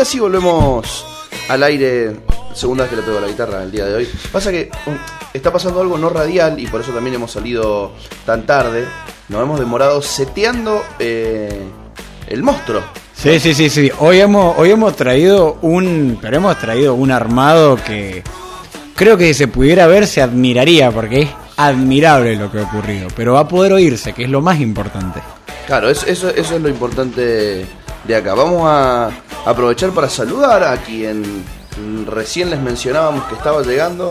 Y así volvemos al aire. Segunda vez que le pego la guitarra el día de hoy. Pasa que um, está pasando algo no radial y por eso también hemos salido tan tarde. Nos hemos demorado seteando eh, el monstruo. Sí, sí, sí, sí. Hoy hemos, hoy hemos traído un. Pero hemos traído un armado que. Creo que si se pudiera ver se admiraría, porque es admirable lo que ha ocurrido. Pero va a poder oírse, que es lo más importante. Claro, eso, eso, eso es lo importante de acá. Vamos a aprovechar para saludar a quien recién les mencionábamos que estaba llegando.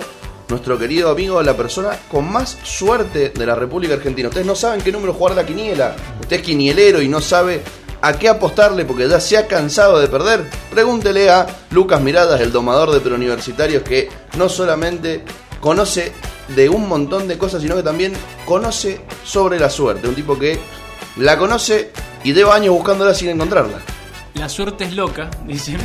Nuestro querido amigo, la persona con más suerte de la República Argentina. Ustedes no saben qué número jugar la quiniela. Usted es quinielero y no sabe a qué apostarle porque ya se ha cansado de perder. Pregúntele a Lucas Miradas, el domador de preuniversitarios, que no solamente conoce de un montón de cosas, sino que también conoce sobre la suerte. Un tipo que la conoce y lleva años buscándola sin encontrarla. La suerte es loca, dicen.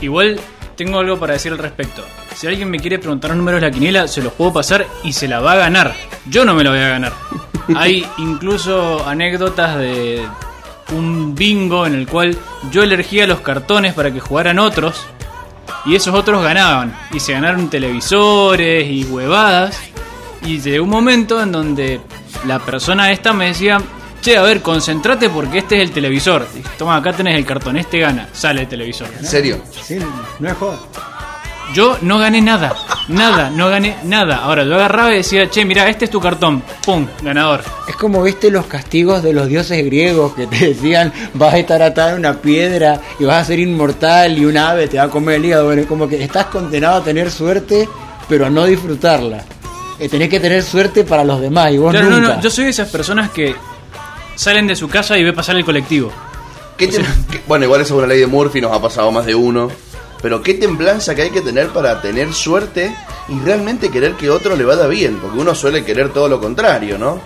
Igual tengo algo para decir al respecto. Si alguien me quiere preguntar los números de la quiniela, se los puedo pasar y se la va a ganar. Yo no me la voy a ganar. Hay incluso anécdotas de un bingo en el cual yo elegía los cartones para que jugaran otros y esos otros ganaban. Y se ganaron televisores y huevadas. Y llegó un momento en donde la persona esta me decía, che, a ver, concentrate porque este es el televisor. Toma, acá tenés el cartón, este gana, sale el televisor. ¿En serio? Sí, no es joda. Yo no gané nada, nada, no gané nada. Ahora yo agarraba y decía, che, mira, este es tu cartón, pum, ganador. Es como viste los castigos de los dioses griegos que te decían vas a estar atado en una piedra y vas a ser inmortal y un ave te va a comer el hígado. Bueno, es como que estás condenado a tener suerte, pero a no disfrutarla. Eh, tenés que tener suerte para los demás y vos Claro, no, nunca. no, yo soy de esas personas que salen de su casa y ve pasar el colectivo. ¿Qué tem- qué- bueno, igual esa es una ley de Murphy, nos ha pasado más de uno. Pero qué templanza que hay que tener para tener suerte y realmente querer que otro le vaya bien. Porque uno suele querer todo lo contrario, ¿no?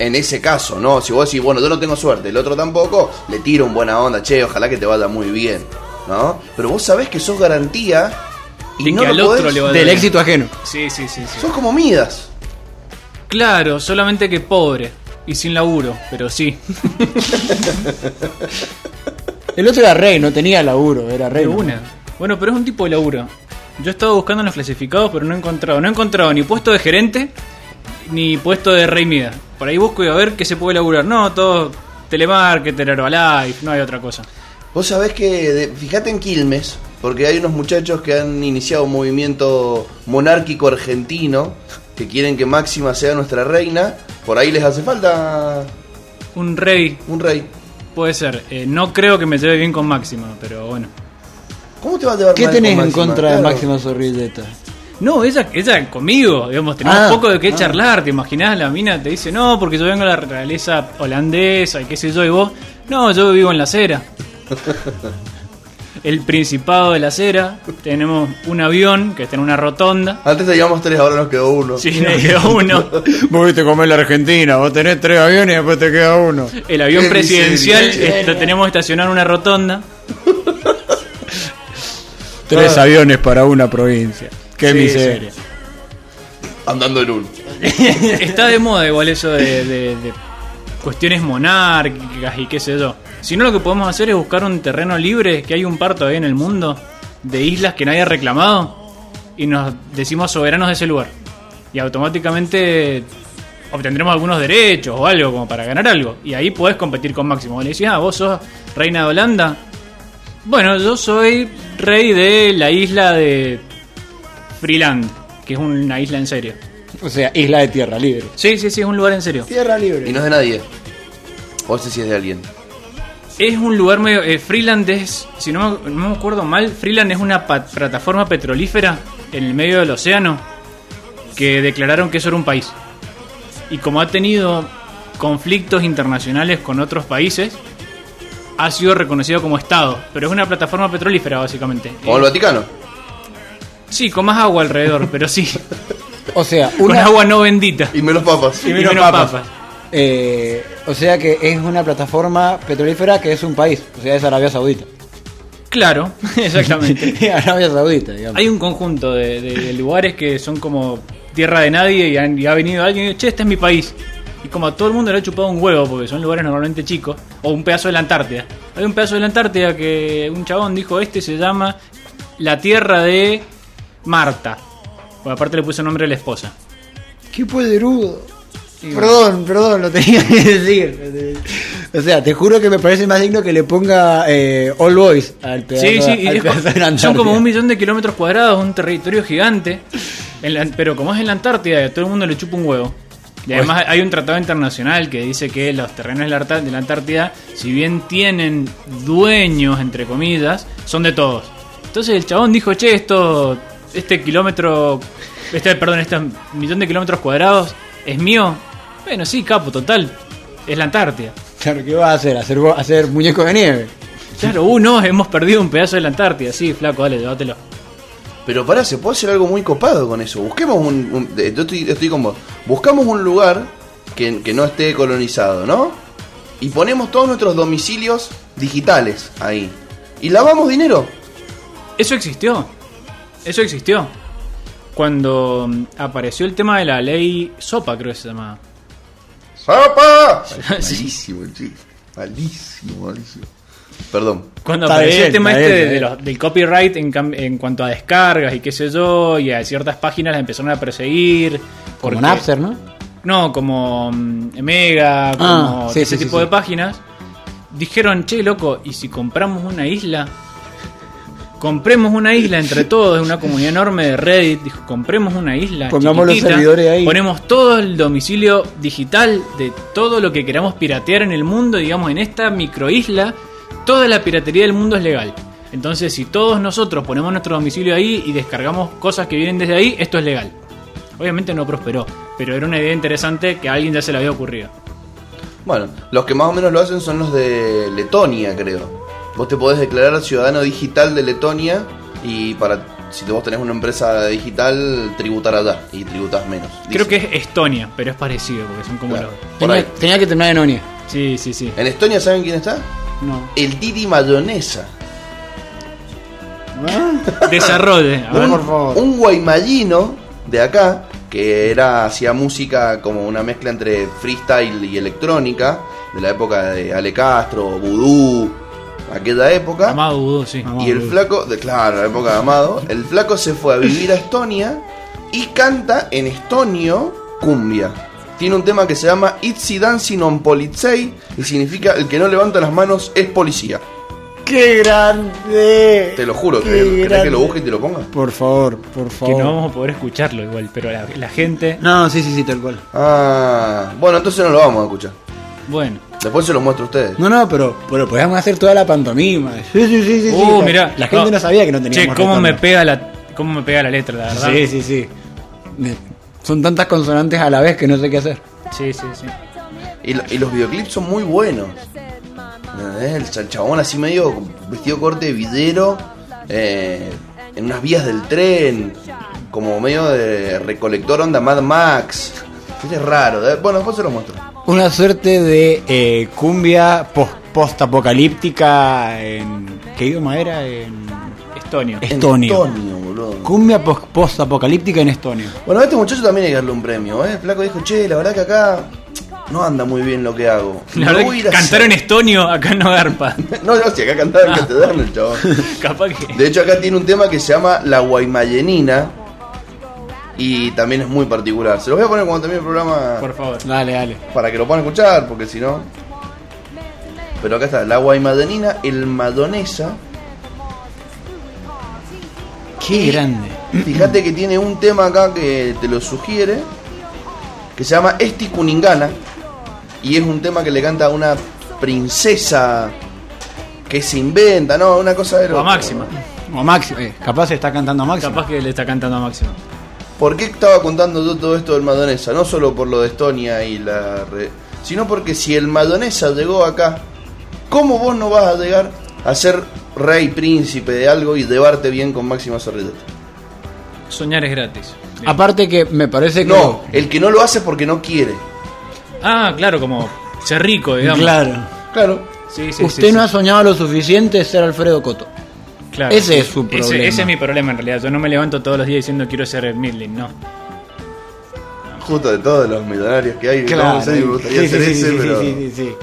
En ese caso, ¿no? Si vos decís, bueno, yo no tengo suerte, el otro tampoco, le tiro un buena onda, che, ojalá que te vaya muy bien, ¿no? Pero vos sabés que sos garantía y De no que al lo otro podés- le va a Del éxito ajeno. Sí, sí, sí, sí. Sos como Midas. Claro, solamente que pobre y sin laburo, pero sí. El otro era rey, no tenía laburo, era rey. Una. Bueno, pero es un tipo de laburo. Yo he estado buscando en los clasificados, pero no he encontrado. No he encontrado ni puesto de gerente ni puesto de rey mida. Por ahí busco y a ver qué se puede laburar. No, todo telemarketer, Herbalife, no hay otra cosa. Vos sabés que, de- fíjate en Quilmes, porque hay unos muchachos que han iniciado un movimiento monárquico argentino que quieren que Máxima sea nuestra reina. Por ahí les hace falta Un rey un rey. puede ser. Eh, no creo que me lleve bien con Máxima, pero bueno. ¿Cómo te va a llevar ¿Qué mal tenés con en contra de. Máxima Zorrilleta? No, ella, ella conmigo, digamos, tenemos Ah, poco de qué ah. charlar, ¿te imaginás? La mina te dice, no, porque yo vengo de la realeza holandesa y qué sé yo, y vos, no, yo vivo en la acera. El Principado de la Acera, tenemos un avión que está en una rotonda, Antes teníamos tres, ahora nos quedó uno. sí, me quedó uno. Vos viste comer la Argentina, vos tenés tres aviones y después te queda uno. El avión Qué presidencial eh, lo tenemos estacionado en una rotonda. Tres aviones para una provincia. Qué Sí, miseria. Andando en uno. Está de moda igual eso de, de- de cuestiones monárquicas y qué sé yo. Si no, lo que podemos hacer es buscar un terreno libre, que hay un par todavía en el mundo, de islas que nadie ha reclamado, y nos decimos soberanos de ese lugar. Y automáticamente obtendremos algunos derechos o algo como para ganar algo. Y ahí podés competir con Máximo. Le decís, ah, vos sos reina de Holanda. Bueno, yo soy rey de la isla de Freeland, que es una isla en serio. O sea, isla de tierra libre. Sí, sí, sí, es un lugar en serio. Tierra libre. Y no es de nadie. O sé si es de alguien. Es un lugar medio. eh, Freeland es, si no, me- no me acuerdo mal, Freeland es una plataforma petrolífera en el medio del océano que declararon que eso era un país. Y como ha tenido conflictos internacionales con otros países, ha sido reconocido como Estado. Pero es una plataforma petrolífera, básicamente. Como el Eh, Vaticano. sí, con más agua alrededor, pero sí. O sea, Con agua no bendita. Y menos papas. Y menos menos papas. papas. Eh, o sea que es una plataforma petrolífera que es un país. O sea, es Arabia Saudita. Claro, exactamente. Arabia Saudita, digamos. Hay un conjunto de, de- de lugares que son como tierra de nadie y, han- y ha venido alguien y dice, che, este es mi país. Y como a todo el mundo le ha chupado un huevo, porque son lugares normalmente chicos, o un pedazo de la Antártida. Hay un pedazo de la Antártida que un chabón dijo, este se llama la tierra de Marta. Bueno, aparte le puso el nombre de la esposa. Qué poderudo. Perdón, perdón, lo tenía que decir. O sea, te juro que me parece más digno que le ponga eh, All Boys al pedazo, Sí, sí, al pedazo de son como un millón de kilómetros cuadrados, un territorio gigante. En la- pero como es en la Antártida, a todo el mundo le chupa un huevo. Y Pues además hay un tratado internacional que dice que los terrenos de la, Arta- de la Antártida, si bien tienen dueños, entre comillas, son de todos. Entonces el chabón dijo, che, esto, este kilómetro, este, perdón, este millón de kilómetros cuadrados es mío. Bueno, sí, capo, total. Es la Antártida. Claro, ¿qué vas a hacer? ¿Hacer, hacer muñeco de nieve? Claro, uh, no, hemos perdido un pedazo de la Antártida. Sí, flaco, dale, llévatelo. Pero pará, se puede hacer algo muy copado con eso. Busquemos un. un- de- yo estoy, estoy con vos. Buscamos un lugar que, que no esté colonizado, ¿no? Y ponemos todos nuestros domicilios digitales ahí. Y lavamos dinero. Eso existió. Eso existió. Cuando mm, apareció el tema de la ley SOPA, creo que se llamaba. Sí. Malísimo el chiste. Malísimo, malísimo. Perdón. Cuando Está apareció bien, el tema este bien, de- está de los- del copyright en, cuanto a descargas y qué sé yo, y a ciertas páginas las empezaron a perseguir. Como porque- Napster, ¿no? No, como mm, Mega, como Ah, sí, ese sí, tipo sí. de páginas. Dijeron, che, loco, ¿y si compramos una isla? Compremos una isla entre todos, una comunidad enorme de Reddit. Dijo, compremos una isla. Pongamos los servidores ahí. Ponemos todo el domicilio digital de todo lo que queramos piratear en el mundo, digamos, en esta microisla. Toda la piratería del mundo es legal. Entonces, si todos nosotros ponemos nuestro domicilio ahí y descargamos cosas que vienen desde ahí, esto es legal. Obviamente no prosperó, pero era una idea interesante que a alguien ya se le había ocurrido. Bueno, los que más o menos lo hacen son los de Letonia, creo. Vos te podés declarar ciudadano digital de Letonia y para si vos tenés una empresa digital, tributar allá y tributás menos. Creo Dice. que es Estonia, pero es parecido porque son como Claro. los. Tenía, tenía que terminar en Onia. Sí, sí, sí. En Estonia, ¿saben quién está? No. El Didi Mayonesa. Desarrolle. A ver. Un- por favor. Un guaymallino de acá que era hacía música como una mezcla entre freestyle y electrónica de la época de Ale Castro, Vudú, aquella época. Amado Vudú, sí. Amado. Y el flaco, de, claro, la época de Amado, el flaco se fue a vivir a Estonia y canta en estonio cumbia. Tiene un tema que se llama Itzy Dancing on Polizei y significa el que no levanta las manos es policía. ¡Qué grande! Te lo juro, ¿querés, que lo busque y te lo ponga? Por favor, por Que favor. no vamos a poder escucharlo igual, pero la, la gente. No, sí, sí, sí, tal cual. Ah, bueno, entonces no lo vamos a escuchar. Bueno. Después se lo muestro a ustedes. No, no, pero, pero podíamos hacer toda la pantomima. Sí, sí, sí, sí. sí. Uh, La- mirá. La gente no, sabía que no Che, teníamos cómo me pega la. Cómo me pega la letra, la verdad. Sí, sí, sí. Son tantas consonantes a la vez que no sé qué hacer. sí, sí, sí. Y, lo- y los videoclips son muy buenos. El cha- chabón así medio vestido corte de videro, eh, en unas vías del tren, como medio de recolector onda Mad Max. Es raro. Bueno, después se lo muestro. Una suerte de eh, cumbia pos- post-apocalíptica en... ¿Qué idioma era? En Estonio. Estonio. Estonio, boludo. Cumbia pos- post-apocalíptica en Estonio. Bueno, a este muchacho también hay que darle un premio. ¿eh? El flaco dijo, che, la verdad que acá no anda muy bien lo que hago. La verdad que cantar en hacer". estonio acá no garpa. No, no, si acá cantaba en castellano el chabón. Capaz que. De hecho, acá tiene un tema que se llama La Guaymayenina. Y también es muy particular. Se los voy a poner cuando termine el programa Por favor. Dale, dale. para que lo puedan escuchar, porque si no. Pero acá está, La Guaymayenina, el Madonesa. Qué grande. Fíjate que tiene un tema acá que te lo sugiere, que se llama Esti Kuningana. Y es un tema que le canta a una princesa que se inventa, ¿no? Una cosa de O a. Máxima. O Máximo. eh, capaz está cantando a Máximo. Capaz que le está cantando a Máxima. ¿Por qué estaba contando yo todo esto del Madonesa? No solo por lo de Estonia y la... re- sino porque si el Madonesa llegó acá, ¿cómo vos no vas a llegar a ser rey, príncipe de algo y llevarte bien con Máxima Sorrelleta? Soñar es gratis. Bien. Aparte que me parece que... No, el que no lo hace porque no quiere. Ah, claro, como ser rico, digamos. Claro. Claro. Sí, sí, Usted sí, no sí. ha soñado lo suficiente de ser Alfredo Coto. Claro, ese es su Ese- problema. Ese, es mi problema en realidad. Yo no me levanto todos los días diciendo quiero ser Midlin, no. Justo de todos los millonarios que hay, Claro. no sé, me gustaría Sí, sí, ese, sí, pero. sí, sí, sí. Me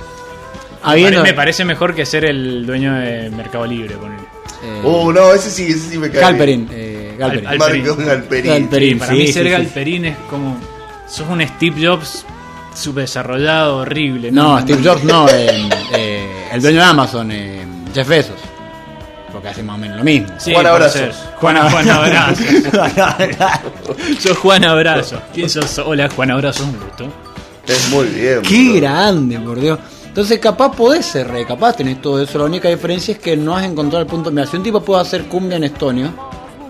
Habiendo- pare- Me parece mejor que ser el dueño de Mercado Libre. ponele. eh, Oh, no, ese sí, ese sí me cae. Galperín. eh, Galperín. Al- Marco Galperín. Galperín. Sí, para sí, mí sí, ser sí. Galperín es como. Sos un Steve Jobs subdesarrollado, horrible. No, Steve Jobs no. eh, eh, el dueño de Amazon, eh, Jeff Bezos. Porque hace más o menos lo mismo. Sí, Juan ser. Juan, Juan Abrazo. Sos Juan Abrazo. ¿Quién sos? Hola, Juan Abrazo, un gusto. Es muy bien. Qué bro. grande, por Dios. Entonces, capaz podés ser re, capaz tenés todo eso. La única diferencia es que no has encontrado el punto. Mira, si un tipo puede hacer cumbia en estonio,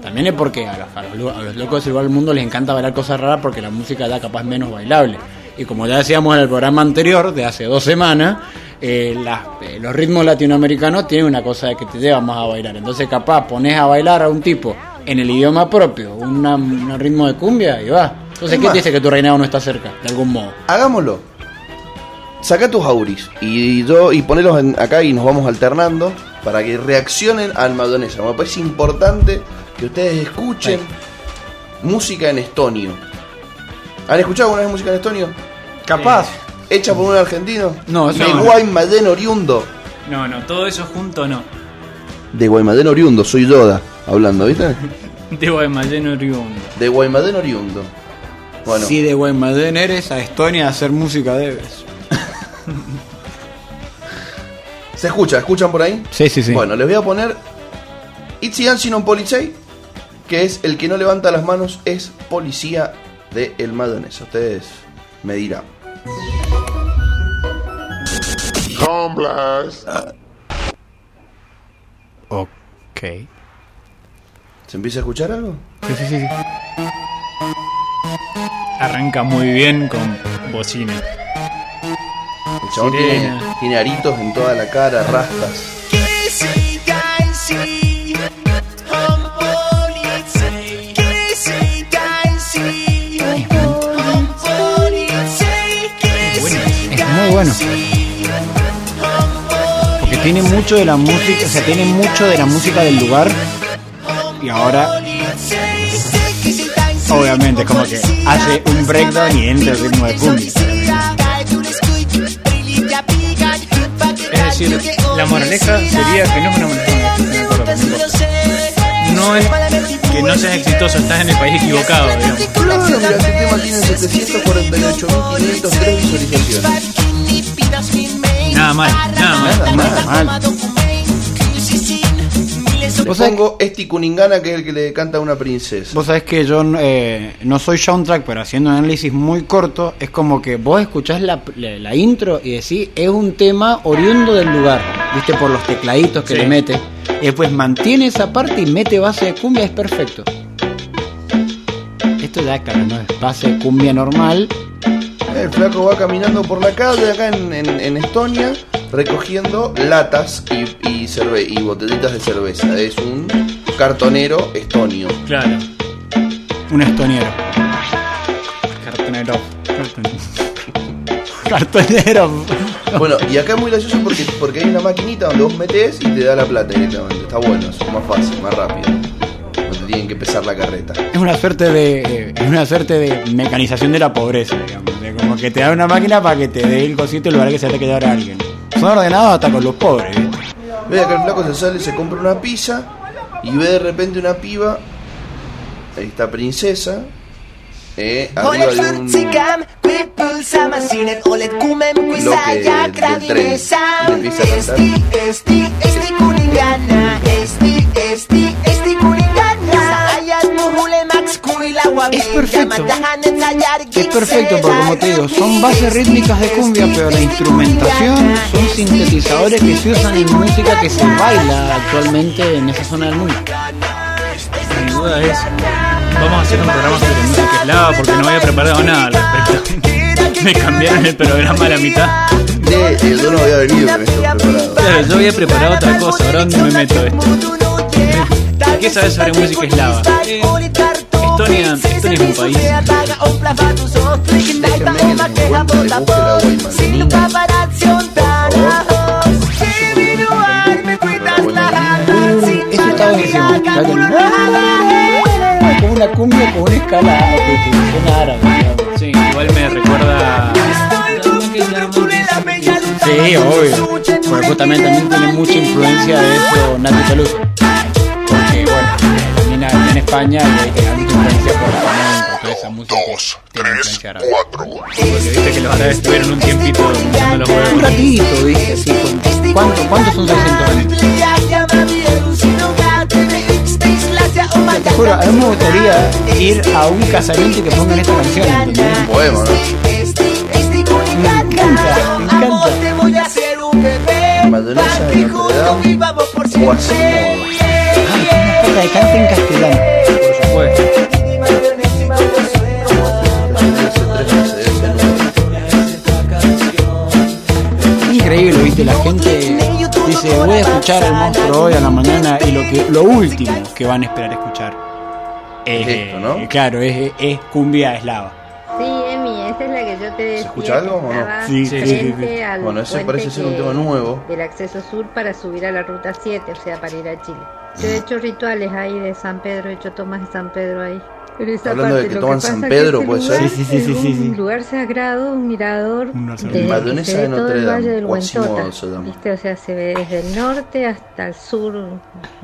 también es porque a los, a los a los locos del lugar del mundo les encanta bailar cosas raras porque la música da capaz menos bailable. Y como ya decíamos en el programa anterior, de hace dos semanas, eh, eh, los ritmos latinoamericanos tienen una cosa de que te llevan más a bailar. Entonces, capaz pones a bailar a un tipo en el idioma propio, una- un ritmo de cumbia y va. Entonces, Es ¿qué dice que tu reinado no está cerca? De algún modo. Hagámoslo. Saca tus auris y yo y ponelos en- acá y nos vamos alternando para que reaccionen al madonesa. Me parece importante que ustedes escuchen música en estonio. ¿Han escuchado alguna vez música en estonio? Capaz. Hecha por un argentino. No, eso de no. Guaymadén oriundo. No, no, todo eso junto no. De Guaymadén oriundo, soy Yoda hablando, ¿viste? De Guaymallén Oriundo. De Guaymadén oriundo. Bueno, Si de Guaymallén eres, a Estonia a hacer música debes. ¿se escucha? ¿Escuchan por ahí? Sí, sí, sí. Bueno, les voy a poner Itzy non Policei, que es el que no levanta las manos, es policía de El Madonesa. Ustedes me dirán. Blast. Ok. ¿Se empieza a escuchar algo? Sí, sí, sí. sí. Arranca muy bien con bocina. El chabón tiene, tiene aritos en toda la cara, rastas. Bueno. Porque tiene mucho de la música, o sea, tiene mucho de la música del lugar. Y ahora, obviamente, como que hace un breakdown y entra el ritmo de cumbia. Es decir, la moraleja sería que no es una moraleja. no es que no seas exitoso, estás en el país equivocado, digamos. Claro, mira, este tema tiene 748.503 visualizaciones. Nada mal, nada mal. Nada mal. Le pongo Esti Kuningana, que es el que le canta a una princesa. Vos sabés que yo eh, no soy soundtrack, pero haciendo un análisis muy corto, es como que vos escuchás la, la- la intro y decís, es un tema oriundo del lugar, viste, por los tecladitos que Sí. le mete. Y después mantiene esa parte y mete base de cumbia, es perfecto. Esto ya, claro, no es base de cumbia normal. El flaco va caminando por la calle acá en, en- en Estonia recogiendo latas y, y, cerve- y botellitas de cerveza. Es un cartonero estonio. Claro. Un estoniero. Cartonero. Cartonero. Bueno, y acá es muy gracioso porque, porque hay una maquinita donde vos metés y te da la plata directamente. Está bueno, eso, más fácil, más rápido. Tienen que pesar la carreta. Es una suerte de eh, es una suerte de mecanización de la pobreza, digamos. De como que te da una máquina para que te dé el cosito en lugar de que se te quede a alguien. Son ordenados hasta con los pobres, ¿viste? Ve acá el flaco se sale, se compra una pizza y ve de repente una piba. Ahí está princesa. Eh, arriba de un. Bloque del tren. Le empieza a cantar. Es perfecto. Es perfecto porque como te digo, son bases rítmicas de cumbia, pero la instrumentación son sintetizadores que se usan en música que se baila actualmente en esa zona del mundo. Mi duda es, vamos a hacer un programa sobre música eslava porque no había preparado nada al respecto. Me cambiaron el programa a la mitad. De, el dono había venido con esto preparado. Claro, yo había preparado otra cosa, ahora dónde me meto esto. ¿Qué sabes sobre música eslava? Eh, Estonia, Estonia es un país. Eso está buenísimo. Como una cumbia con una escala de que suena árabe, digamos. Sí, igual me recuerda. Sí, obvio. Porque justamente también tiene mucha influencia de eso Nati Peluso. También allá en España y tiene mucha influencia por flamenco, toda esa música Dos, tiene tres, influencia árabe. cuatro. Porque viste que los árabes estuvieron un tiempito usando los Un ratito, dije, así. con- ¿Cuánto, ¿Cuántos son 600 años? Te juro, a mí me gustaría ir a un casamiento y que pongan esta canción. Un poema, ¿no? Me encanta, me encanta. Madonesa de Notre Dame o que en castellano. Por supuesto. Increíble, viste, la gente dice voy a escuchar el monstruo hoy a la mañana y lo que lo último que van a esperar escuchar es Esto, ¿no? eh, claro, es, es cumbia eslava. Sí, Esa es la que yo te decía. escucha algo que o no? Sí, sí, sí, sí. al Bueno, ese puente parece ser un que- tema nuevo. Del acceso sur para subir a la ruta 7, o sea, para ir a Chile. Yo he hecho rituales ahí de San Pedro, he hecho tomas de San Pedro ahí. Pero esa Hablando de parte, que lo toman pasa San que Pedro, puede lugar ser. Sí, sí, sí, sí, sí. Un lugar sagrado, un mirador. Un lugar sagrado. desde que Madonesa se ve de todo Notre el Dame, Valle del Huentota, se llama. ¿viste? O sea, se ve desde el norte hasta el sur.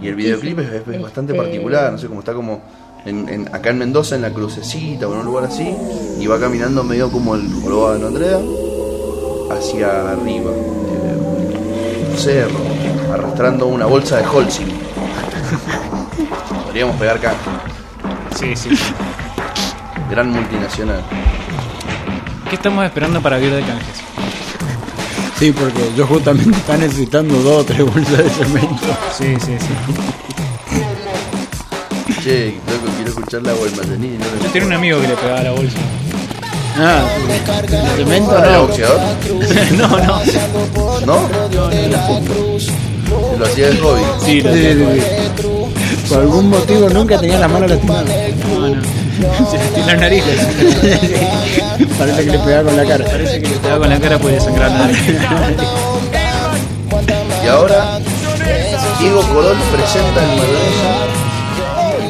Y el videoclip es, es bastante Este, particular, no sé cómo está como en, en- acá en Mendoza en la crucecita o en un lugar así, y va caminando medio como el jorobado de Notre Dame hacia arriba, eh, un cerro, arrastrando una bolsa de Holcim. Podríamos pegar acá, Sí, sí. gran multinacional. ¿Qué estamos esperando para ir de canjes? Sí, porque yo justamente está necesitando dos o tres bolsas de cemento. Sí, sí, sí. Che, loco, quiero escuchar la no Yo tenía un amigo que le pegaba la bolsa. Ah, el cemento ¿No era no. boxeador? no, no. ¿No? Lo hacía de hobby. Sí, lo sí, sí. Por algún motivo nunca tenía las manos lastimadas. No, no. Se le estira la nariz. Parece que le pegaba con la cara. Parece que le pegaba con la cara puede sangrar la nariz. Y ahora Diego Corol presenta el y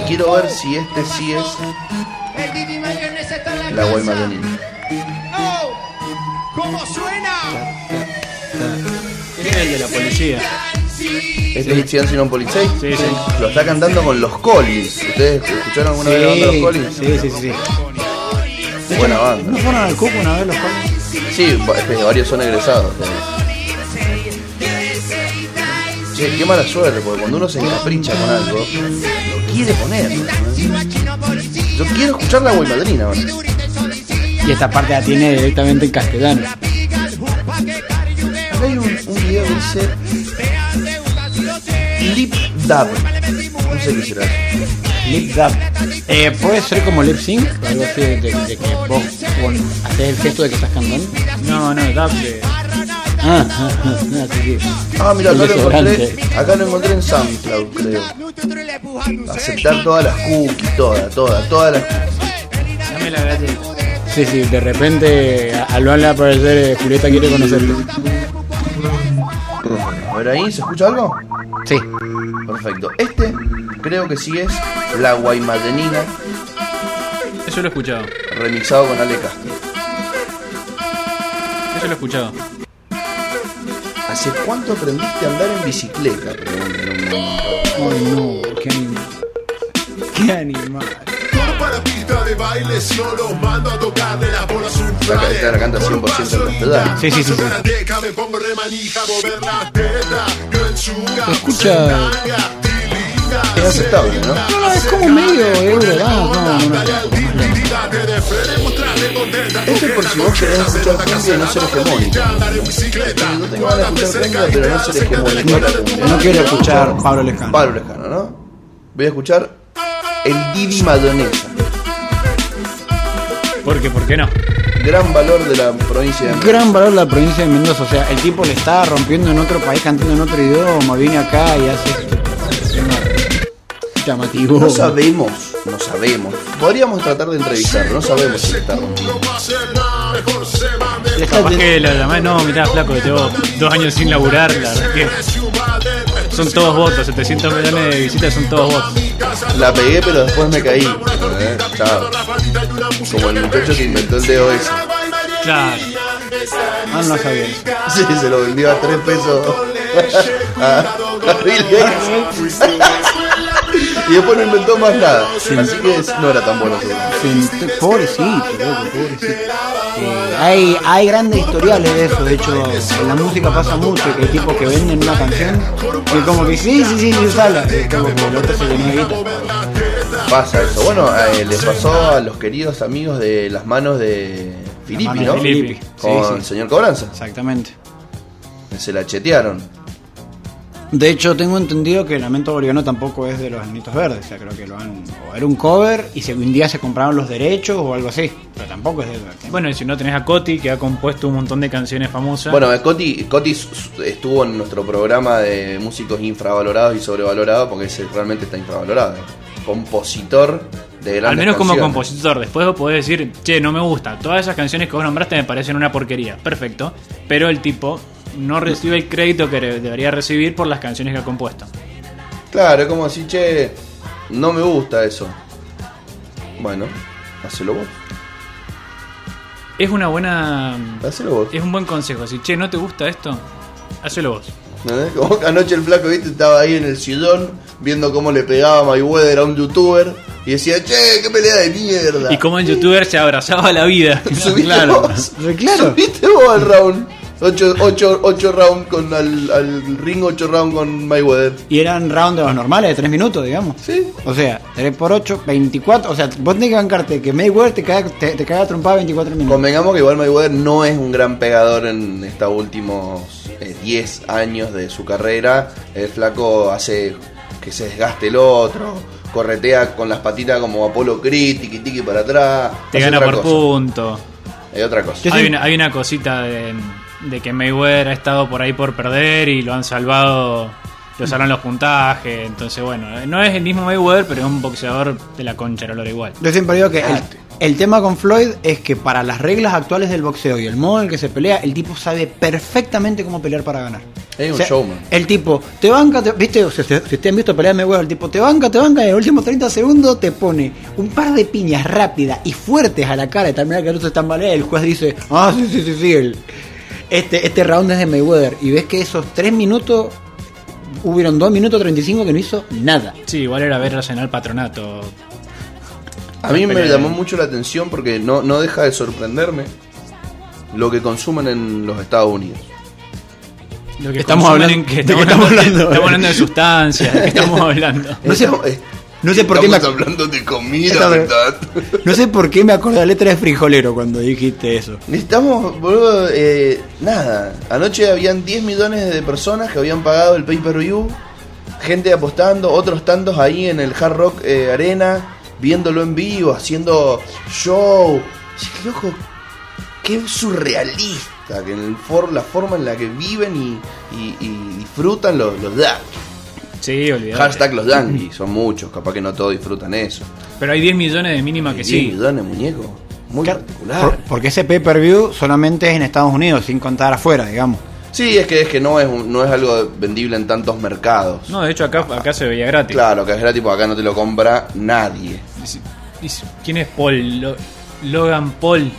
quiero ver si este sí es la Guaymadanina. Es el de la policía. Este es Itzian Sinon Policei. Sí, sí. Lo está cantando con los Collins. ¿Ustedes escucharon alguna vez la banda Los Collins? Sí, sí, sí, sí. Buena ¿No banda. fueron al cupo una vez los jóvenes? Sí, este, varios son egresados. Che, qué mala suerte, porque cuando uno se encapricha con algo, lo quiere poner. ¿no? Yo quiero escuchar la Guaymadrina ahora. Y esta parte la tiene directamente en castellano. Acá hay un, un video que dice Lip Dub. No sé qué será. Lip dub. Eh, puede ser como lip sync, algo así de, de- de que vos bueno, haces el gesto de que estás cantando. No, no, Dable. Ah, ah, ah, ah. Ah, mira, acá lo encontré. Acá lo encontré en SoundCloud, creo. Aceptar todas las cookies, todas, todas, todas las Dame la galleta. Sí, sí, de repente a Luan le va a aparecer eh, Julieta quiere conocerte. A ver ahí, ¿se escucha algo? Sí. Perfecto. Este creo que sí es La Guaymadenina Eso lo he escuchado. remixado con Ale Castro. Eso lo he escuchado. ¿Hace cuánto aprendiste a andar en bicicleta? Ay, no, qué animal. Qué animal. Todo para pista de baile, solo mando a tocar de la canta 100% en castellano. Sí, sí, sí, sí. Su Escucha. Es aceptable, ¿no? No, no, es como medio euro, no, no, no, no. Este por si vos querés escuchar cumbia y no ser hegemónico. No tengo ganas de escuchar cumbia, pero no ser hegemónico. cumbia. No quiero escuchar Pablo Lejano. Pablo Lejano, ¿no? Voy a escuchar el Divi Madonesa. ¿Por qué? ¿Por qué no? Gran valor de la provincia de Mendoza. Gran valor la provincia de Mendoza, o sea, el tipo le está rompiendo en otro país, cantando en otro idioma, viene acá y hace esto. Llamativo. No sabemos, no sabemos. Podríamos tratar de entrevistarlo, no sabemos si está está Capaz que lo llamás, no, mirá, flaco, que llevo dos años sin laburar, la verdad que son todos votos, 700 millones de visitas son todos votos. La pegué, pero después me caí. Eh, chao. Como el muchacho que inventó el DOS. Claro. Ah, no sabía eso. Sí, se lo vendió a 3 pesos a, a Bill Gates. y después no inventó más nada. Así que no era tan bueno. Sí, pobrecito, pobrecito. Eh, hay, hay grandes historiales de eso, de hecho en la música pasa mucho, que hay tipos que venden una canción y como que sí, sí, sí, sí, usala. Es como que el otro se. Pasa eso. Bueno, eh, les pasó a los queridos amigos de las manos de Filippi, ¿no? Filippi. Sí, Con sí. el señor Cobranza. Exactamente. Se la chetearon. De hecho, tengo entendido que Lamento Boliviano tampoco es de los Anitos Verdes. O sea, creo que lo han. O era un cover y se, un día se compraron los derechos o algo así. Pero tampoco es de ellos. Bueno, y si no tenés a Coti, que ha compuesto un montón de canciones famosas. Bueno, eh, Coti, Coti estuvo en nuestro programa de músicos infravalorados y sobrevalorados porque ese realmente está infravalorado. Compositor de grandes al menos como canciones. compositor. Después vos podés decir, che, no me gusta. Todas esas canciones que vos nombraste me parecen una porquería. Perfecto. Pero el tipo no recibe el crédito que debería recibir por las canciones que ha compuesto. Claro, es como decir, che, no me gusta eso. Bueno, hacelo vos. Es una buena. Hacelo vos. Es un buen consejo. Si, che, ¿no te gusta esto? Hacelo vos. Como que anoche el flaco, viste, estaba ahí en el sillón viendo cómo le pegaba Mayweather a un youtuber y decía, che, qué pelea de mierda. Y como el youtuber se abrazaba a la vida. ¿Subiste Claro, vos? claro. ¿Subiste vos al round? 8 ocho, ocho round con al, al ring 8 round con Mayweather. Y eran round de los normales de 3 minutos, digamos. Sí. O sea, 3 por 8, 24. O sea, vos tenés que bancarte que Mayweather te caga, te, te caga trompada 24 minutos. Convengamos que igual Mayweather no es un gran pegador en estos últimos eh, 10 años de su carrera. El flaco hace que se desgaste el otro, corretea con las patitas como Apolo Creed, tiki tiki para atrás. Te gana por cosa. punto. Es otra cosa. Hay sí- una, hay una cosita de, de que Mayweather ha estado por ahí por perder y lo han salvado, lo salvan los puntajes. Entonces, bueno, no es el mismo Mayweather, pero es un boxeador de la concha, lo igual. Yo siempre digo que el, el tema con Floyd es que para las reglas actuales del boxeo y el modo en el que se pelea, el tipo sabe perfectamente cómo pelear para ganar. Es un showman. El tipo te banca, te- viste, o sea, si, ustedes han visto pelear Mayweather, el tipo te banca, te banca y en los últimos 30 segundos te pone un par de piñas rápidas y fuertes a la cara y termina que el otro se tambalea y el juez dice, ah, sí, sí, sí, sí, el- este, este round es de Mayweather y ves que esos 3 minutos, hubieron 2 minutos 35 que no hizo nada. Sí, igual era ver Arsenal Patronato. A mí me llamó mucho la atención porque no, no deja de sorprenderme lo que consumen en los Estados Unidos. Lo que Estamos hablando- en que ¿de estamos, qué estamos hablando, hablando? estamos hablando de sustancias, ¿de qué estamos hablando? No eh, no sé por qué me- hablando de comida. No sé por qué me acordé la letra de frijolero cuando dijiste eso. Necesitamos, boludo, eh, nada. Anoche habían 10 millones de personas que habían pagado el pay-per-view. Gente apostando, otros tantos ahí en el Hard Rock eh, Arena, viéndolo en vivo, haciendo show. Sí, loco, qué surrealista que en el for- la forma en la que viven y, y- y disfrutan los, los. Sí, olvidate. Hashtag los yankees, son muchos, capaz que no todos disfrutan eso. Pero hay 10 millones de mínima que 10 sí. millones, muñeco. Muy Claro, particular. por- porque ese pay-per-view solamente es en Estados Unidos, sin contar afuera, digamos. Sí, es que es que no es un- no es algo vendible en tantos mercados. No, de hecho acá, acá se veía gratis. Claro, que es gratis porque acá no te lo compra nadie. ¿Quién es Paul? Lo- Logan Paul.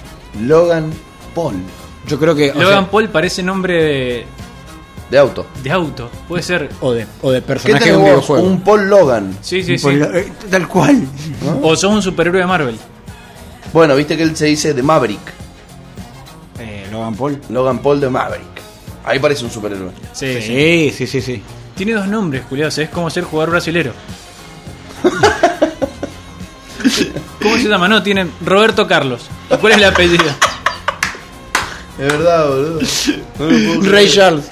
Logan Paul Yo creo que. o Logan sea, Paul parece nombre de, de auto. de auto. Puede ser. o, de, o de ¿Qué personaje de tenés un vos? videojuego. Un Paul Logan. Sí, sí, sí. Eh, Tal cual. O sos un superhéroe de Marvel. Bueno, viste que él se dice de Maverick. Eh, Logan Paul. Logan Paul de Maverick. Ahí parece un superhéroe. Sí, sí. Sí, sí, sí, sí. Tiene dos nombres, culiados. Es como ser jugador brasilero. ¿Cómo se llama? No, tiene Roberto Carlos. ¿Y cuál es el apellido? Es verdad, boludo. No. Ray Charles.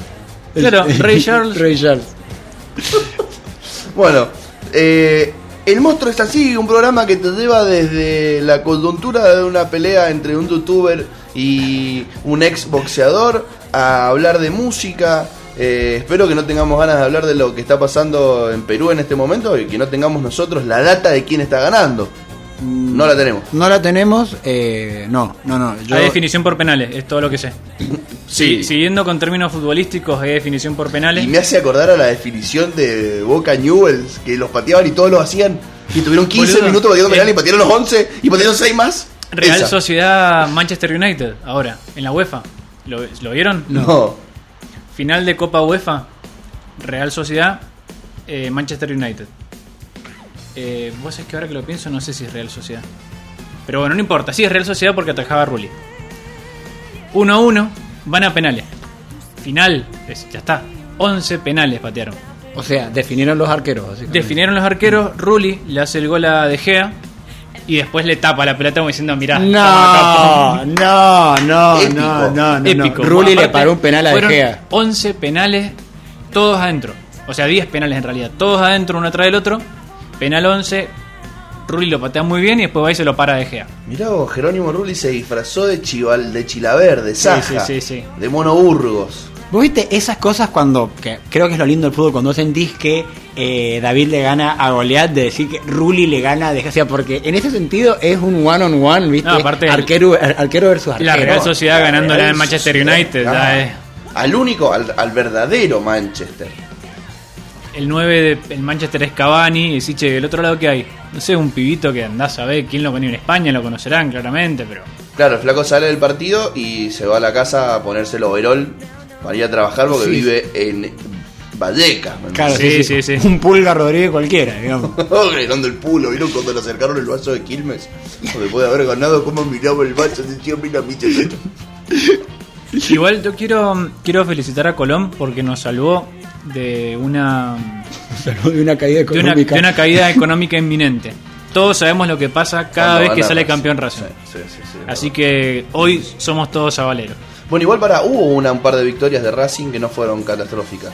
Claro, Ray Charles. Ray Charles. Bueno, eh, El Monstruo es así, un programa que te lleva desde la coyuntura de una pelea entre un youtuber y un ex boxeador a hablar de música. Eh, espero que no tengamos ganas de hablar de lo que está pasando en Perú en este momento y que no tengamos nosotros la data de quién está ganando. No la tenemos. No la tenemos. Eh, no, no, no. Yo, Hay definición por penales, es todo lo que sé. Sí. Siguiendo con términos futbolísticos, hay definición por penales. Y me hace acordar a la definición de Boca Newells, que los pateaban y todos lo hacían. Y tuvieron 15 Boludo, minutos pateando eh. penal y patearon los 11 y patearon 6 más. Real Esa. Sociedad Manchester United, ahora, en la UEFA. ¿Lo, lo vieron? No. Final de Copa UEFA. Real Sociedad eh, Manchester United. Eh, Vos sabés que ahora que lo pienso no sé si es Real Sociedad. Pero bueno, no importa. Sí es Real Sociedad porque atajaba a Rulli. 1 a 1. Van a penales. Final. es- ya está. 11 penales patearon. O sea, definieron los arqueros. Definieron los arqueros. Rulli le hace el gol a De Gea. Y después le tapa la pelota como diciendo, mirá. No, acá, pum". no, no, Épico. no, no, no. Épico. Rulli le paró un penal a De Gea. 11 penales, todos adentro. O sea, 10 penales en realidad. Todos adentro, uno atrás del otro. Penal 11. Rulli lo patea muy bien y después va y se lo para De Gea. Mirá vos, Jerónimo Rulli se disfrazó de chival, de chilaver, de Saja, sí, sí, sí. de Mono Burgos. ¿Vos viste esas cosas cuando, que creo que es lo lindo del fútbol, cuando sentís que eh, David le gana a Goliat, de decir que Rulli le gana a De Gea? O sea, porque en ese sentido es un one on one, ¿viste? No, aparte- arquero, ar- arquero versus arquero. La Real Sociedad ganándola Real en Manchester. United. ya Ah, es Al único, al, al verdadero Manchester. El 9 del Manchester es Cavani. Y decís, che, del otro lado que hay. No sé, un pibito que andás a ver quién lo conoce en España, lo conocerán claramente, pero. Claro, el flaco sale del partido y se va a la casa a ponerse el overol para ir a trabajar porque Sí. vive en Vallecas. ¿me Claro, Sí, sí, sí. Un pulga Rodríguez cualquiera, digamos. Gritando el pulo, ¿vieron cuando le acercaron el vaso de Quilmes? Después de haber ganado, cómo miraba el vaso, decía, mira, mira, mira. Igual yo quiero, quiero felicitar a Colón porque nos salvó de una de una caída de una, económica. de una caída económica inminente. Todos sabemos lo que pasa cada Cuando vez que sale Racing. campeón Racing. Sí, sí, sí, Así que hoy somos todos avaleros. Bueno, igual para, hubo una, un par de victorias de Racing que no fueron catastróficas.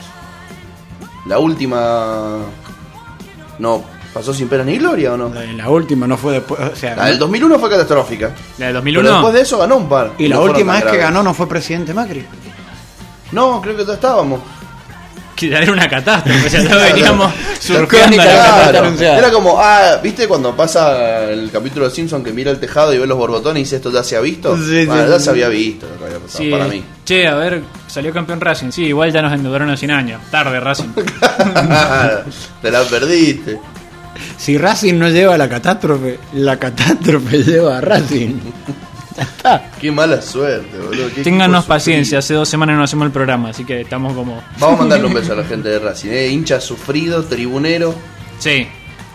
La última. No, pasó sin pena ni gloria o no. La, la última no fue después, o sea, La del 2001 fue catastrófica. La Pero de 2001. después de eso ganó un par. y la No última vez que ganó no fue presidente Macri. No, creo que ya estábamos. Que era una catástrofe. O sea, ya veníamos surfeando la catástrofe. Era como, ah, ¿viste cuando pasa el capítulo de Simpson que mira el tejado y ve los borbotones y dice esto ya se ha visto? Sí, Bueno, sí, ya sí. se había visto lo que había pasado Sí, para mí. Che, a ver, salió campeón Racing. Sí, igual ya nos endeudaron a 100 años. Tarde, Racing. Te la perdiste. Si Racing no lleva a la catástrofe, la catástrofe lleva a Racing. Ya está. Qué mala suerte, boludo. qué Ténganos paciencia, hace dos semanas no hacemos el programa, así que estamos como. Vamos a mandarle un beso a la gente de Racing, eh. hincha sufrido, tribunero. Sí,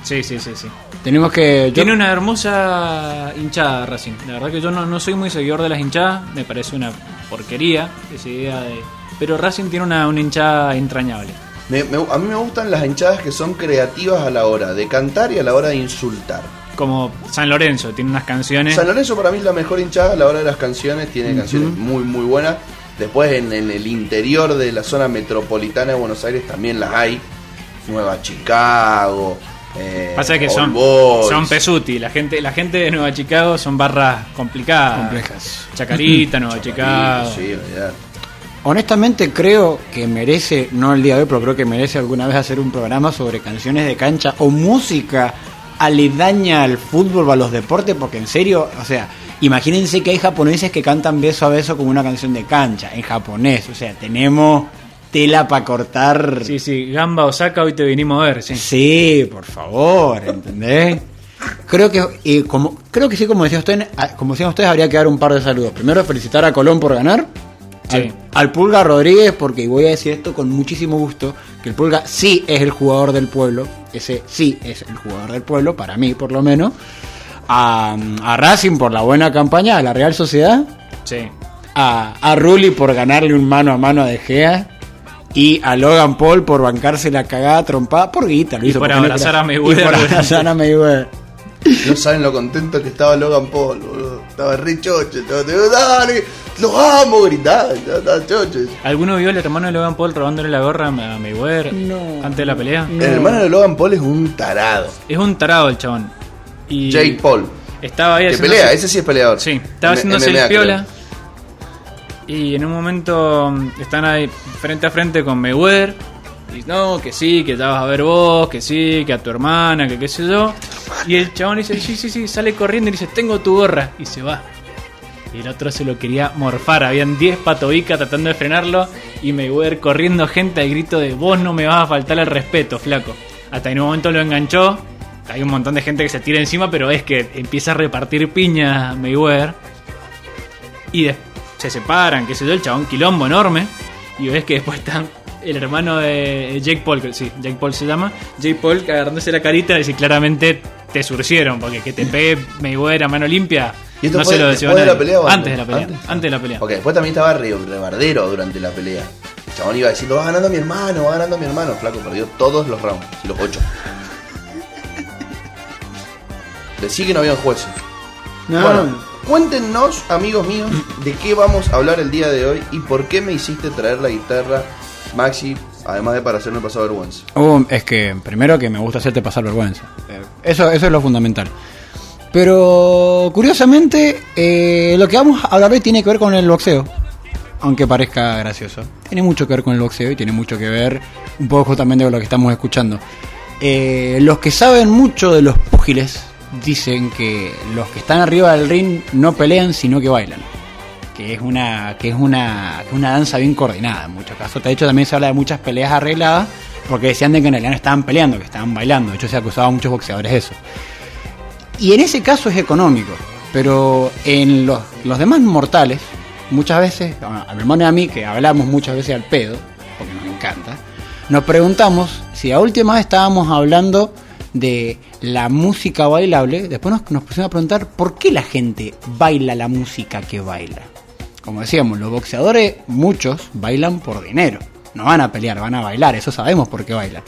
sí, sí, sí. sí. Tenemos que. yo- Tiene una hermosa hinchada Racing. La verdad que yo no, no soy muy seguidor de las hinchadas, me parece una porquería esa idea de. Pero Racing tiene una, una hinchada entrañable. Me- me- a mí me gustan las hinchadas que son creativas a la hora de cantar y a la hora de insultar. Como San Lorenzo, tiene unas canciones. San Lorenzo para mí es la mejor hinchada a la hora de las canciones, tiene canciones muy muy buenas. Después en, en el interior de la zona metropolitana de Buenos Aires también las hay. Nueva Chicago. eh, Pasa que All son, Boys. son pesuti. La gente, la gente de Nueva Chicago son barras complicadas. Complejas. Chacarita, Nueva Chicago. Sí. Honestamente creo que merece, no el día de hoy, pero creo que merece alguna vez hacer un programa sobre canciones de cancha o música aledaña al fútbol o a los deportes, porque en serio, o sea, imagínense que hay japoneses que cantan beso a beso como una canción de cancha, en japonés, o sea, tenemos tela para cortar. Sí, sí, Gamba Osaka, hoy te vinimos a ver, sí. Sí, por favor, ¿entendés? Creo que, eh, como, creo que sí, como decía usted, ah, como decían ustedes, habría que dar un par de saludos. Primero, felicitar a Colón por ganar. Al, al Pulga Rodríguez, porque voy a decir esto con muchísimo gusto, que el Pulga sí es el jugador del pueblo. Ese sí es el jugador del pueblo, para mí por lo menos. A, a Racing por la buena campaña, a la Real Sociedad. Sí. A, a Rulli por ganarle un mano a mano a De Gea. Y a Logan Paul por bancarse la cagada trompada por guita. Lo hizo, por abrazar a Mayweather. Y por abrazar a Mayweather. No saben lo contento que estaba Logan Paul, boludo. Estaba re chocho. Dale, los amo, gritaba. Estaba chocho. ¿Alguno vio al hermano de Logan Paul robándole la gorra a Mayweather No. antes de la pelea? El hermano de Logan Paul es un tarado. Es un tarado el chabón. Y Jake Paul. estaba ahí Que pelea, ese sí es peleador. Sí, estaba M- haciéndose MMA, el creo. piola. Y en un momento mm, están ahí frente a frente con Mayweather. Y no, que sí, que te vas a ver vos, que sí, que a tu hermana, que qué sé yo. Y el chabón dice, sí, sí, sí, sale corriendo y dice, tengo tu gorra. Y se va. Y el otro se lo quería morfar. Habían 10 patobicas tratando de frenarlo. Y Mayweather corriendo gente al grito de, vos no me vas a faltar el respeto, flaco. Hasta en un momento lo enganchó. hay un montón de gente que se tira encima, pero es que empieza a repartir piña Mayweather. Y se separan, qué sé yo, el chabón quilombo enorme. Y ves que después está el hermano de Jake Paul, que sí, Jake Paul se llama. Jake Paul agarrándose la carita y dice claramente te surcieron, porque que te pegue Mayweather a mano limpia. ¿Y esto no fue se lo después de la pelea o Antes de antes? la pelea. ¿Antes? Antes de la pelea. Porque después también estaba re- rebardero durante la pelea. El chabón iba diciendo, va ganando mi hermano, va ganando mi hermano. Flaco perdió todos los rounds, y los ocho. Decí que no habían jueces. No, Bueno, cuéntenos, amigos míos, de qué vamos a hablar el día de hoy y por qué me hiciste traer la guitarra, Maxi, además de para hacerme pasar vergüenza. Uh, es que primero que me gusta hacerte pasar vergüenza. Eh, Eso, eso es lo fundamental. Pero curiosamente, eh, lo que vamos a hablar hoy tiene que ver con el boxeo. Aunque parezca gracioso. Tiene mucho que ver con el boxeo y tiene mucho que ver un poco justamente con lo que estamos escuchando. Eh, los que saben mucho de los púgiles dicen que los que están arriba del ring no pelean sino que bailan que es una que es una, una danza bien coordinada en muchos casos. De hecho, también se habla de muchas peleas arregladas porque decían de que en realidad no estaban peleando, que estaban bailando. De hecho, se acusaba a muchos boxeadores de eso. Y en ese caso es económico, pero en los, los demás mortales, muchas veces, a a hermano y a mí, que hablamos muchas veces al pedo, porque nos encanta, nos preguntamos si a última vez estábamos hablando de la música bailable, después nos, nos pusimos a preguntar por qué la gente baila la música que baila. Como decíamos, los boxeadores, muchos, bailan por dinero. No van a pelear, van a bailar, eso sabemos por qué bailan.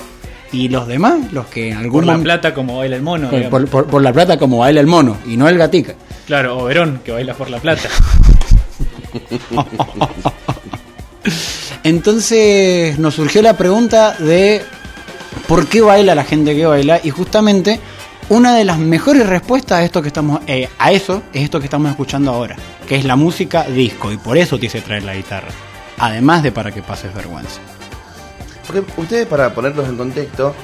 Y los demás, los que en algún Por la plata como baila el mono. Por, digamos. por- por- por la plata como baila el mono y no el gatica. Claro, o Verón, que baila por la plata. Entonces nos surgió la pregunta de por qué baila la gente que baila y justamente una de las mejores respuestas a esto que estamos eh, a eso es esto que estamos escuchando ahora, que es la música disco y por eso te hice traer la guitarra, además de para que pases vergüenza. Porque ustedes, para ponerlos en contexto,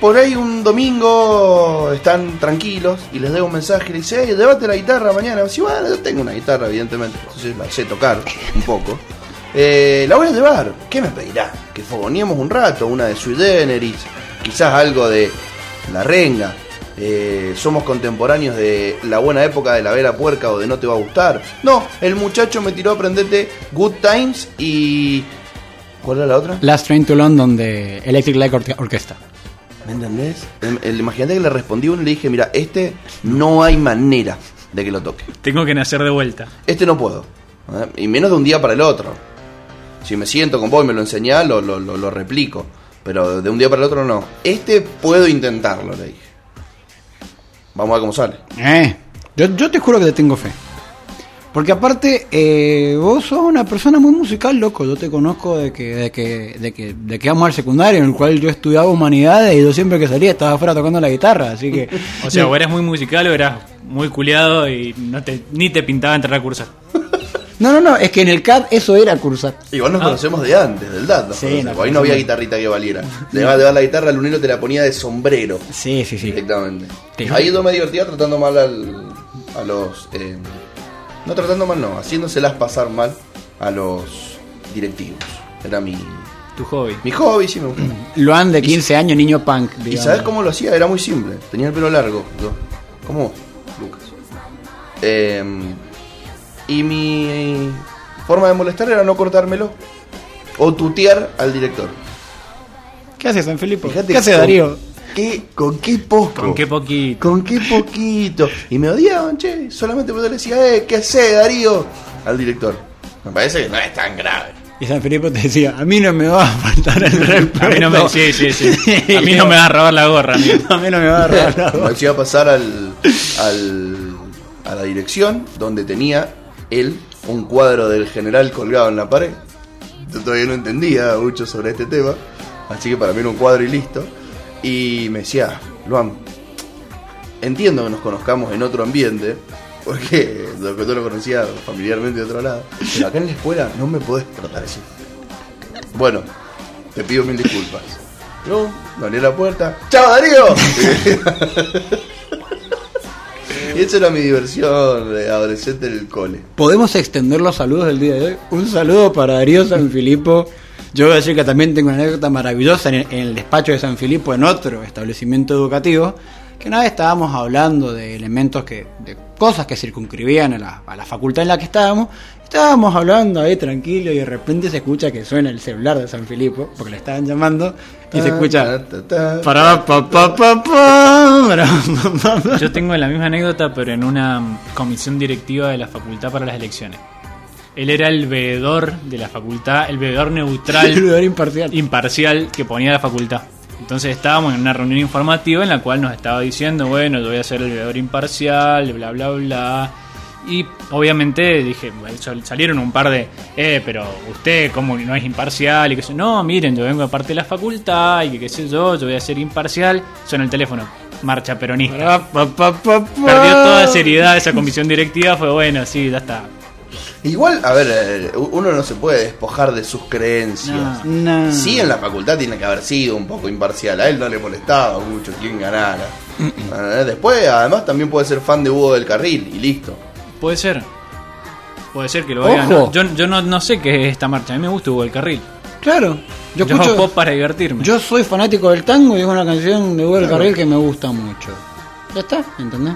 por ahí un domingo están tranquilos y les dejo un mensaje y les dice, debate la guitarra mañana. Sí, bueno, yo tengo una guitarra, evidentemente, entonces la sé tocar un poco. Eh, la voy a llevar. ¿Qué me pedirá? Que fogoneemos un rato, una de Sui Generis, quizás algo de La Renga. Eh, somos contemporáneos de la buena época de la Vera Puerca o de No Te Va a Gustar. No, el muchacho me tiró a aprenderte Good Times y. ¿Cuál era la otra? Last Train to London de Electric Light Orque- Orchestra. ¿Me entendés? El, el- imagínate que le respondí uno y le dije, mira, este no hay manera de que lo toque. Tengo que nacer de vuelta. Este no puedo. ¿eh? Y menos de un día para el otro. Si me siento con vos y me lo enseñás, lo, lo, lo- lo replico. Pero de un día para el otro no. Este puedo intentarlo, le dije. Vamos a ver cómo sale. Eh, yo, yo te juro que te tengo fe. Porque aparte, eh, vos sos una persona muy musical, loco. Yo te conozco de que, de que, de que, de que vamos al secundario, en el cual yo estudiaba humanidades y yo siempre que salía estaba afuera tocando la guitarra. Así que. O sea, o eras muy musical o eras muy culiado y no te, ni te pintaba entrar a cursar. No, no, no, es que en el CAD eso era cursar. Igual nos conocemos de antes, del dato. Sí, ahí no había guitarrita que valiera. Le vas a llevar la guitarra, el unero te la ponía de sombrero. Sí, sí, sí. Directamente. Ahí yo me divertía tratando mal al, a los. eh, no tratando mal, no, haciéndoselas pasar mal a los directivos. Era mi, Tu hobby. mi hobby, sí me gustaba. Luan de 15 años, niño punk. ¿Y sabes cómo lo hacía? Era muy simple. Tenía el pelo largo. Yo. ¿Cómo vos, Lucas? Eh, y mi forma de molestar era no cortármelo. O tutear al director. ¿Qué haces, San Felipe? Fíjate ¿Qué hace con Darío? qué- ¿Con qué poco? Con qué poquito. Con qué poquito. Y me odiaban, che. Solamente porque le decía, eh, ¿qué hace, Darío? Al director. Me parece que no es tan grave. Y San Felipe te decía, a mí no me va a faltar el respeto. A mí no me, sí, sí, sí. A mí no me va a robar la gorra, amigo. A mí no me va a robar la Me voz. hacía pasar al, al, a la dirección donde tenía él un cuadro del general colgado en la pared. Yo todavía no entendía mucho sobre este tema, así que para mí era un cuadro y listo. Y me decía, Luan, entiendo que nos conozcamos en otro ambiente, porque lo que lo conocía familiarmente de otro lado, pero acá en la escuela no me podés tratar así. Bueno, te pido mil disculpas. No, me abrí la puerta. ¡Chao, Darío! y esa era mi diversión de adolescente en el cole. Podemos extender los saludos del día de hoy. Un saludo para Darío San Filipo. Yo voy a decir que también tengo una anécdota maravillosa en el, en el despacho de San Filipo, en otro establecimiento educativo, que una vez estábamos hablando de elementos que, de cosas que circunscribían a la, a la facultad en la que estábamos, estábamos hablando ahí tranquilo y de repente se escucha que suena el celular de San Filipo, porque le estaban llamando, y se escucha... Para, pa, pa, pa, pa. Yo tengo la misma anécdota, pero en una comisión directiva de la facultad para las elecciones. Él era el veedor de la facultad, el veedor El neutral, lugar imparcial. imparcial que ponía la facultad. Entonces estábamos en una reunión informativa en la cual nos estaba diciendo, bueno, yo voy a ser el veedor imparcial, bla, bla, bla. Y obviamente dije, salieron un par de, eh, pero usted como no es imparcial y que sé, no, miren, yo vengo de parte de la facultad y que qué sé yo, yo voy a ser imparcial. Suena el teléfono, marcha peronista. Para, pa, pa, pa, pa. Perdió toda seriedad esa comisión directiva, fue bueno, sí, ya está. Igual, a ver, eh, uno no se puede despojar de sus creencias. No. Sí, en la facultad tiene que haber sido un poco imparcial. A él no le molestaba mucho quién ganara. Eh, Después, además, también puede ser fan de Hugo del Carril y listo. Puede ser. Puede ser que lo Ojo. hagan. No, Yo, yo no, no sé qué es esta marcha. A mí me gusta Hugo el Carril. Claro. Yo Yo, escucho... pop para divertirme. Yo soy fanático del tango y es una canción de Hugo del Carril que me gusta mucho. Ya está, ¿entendés?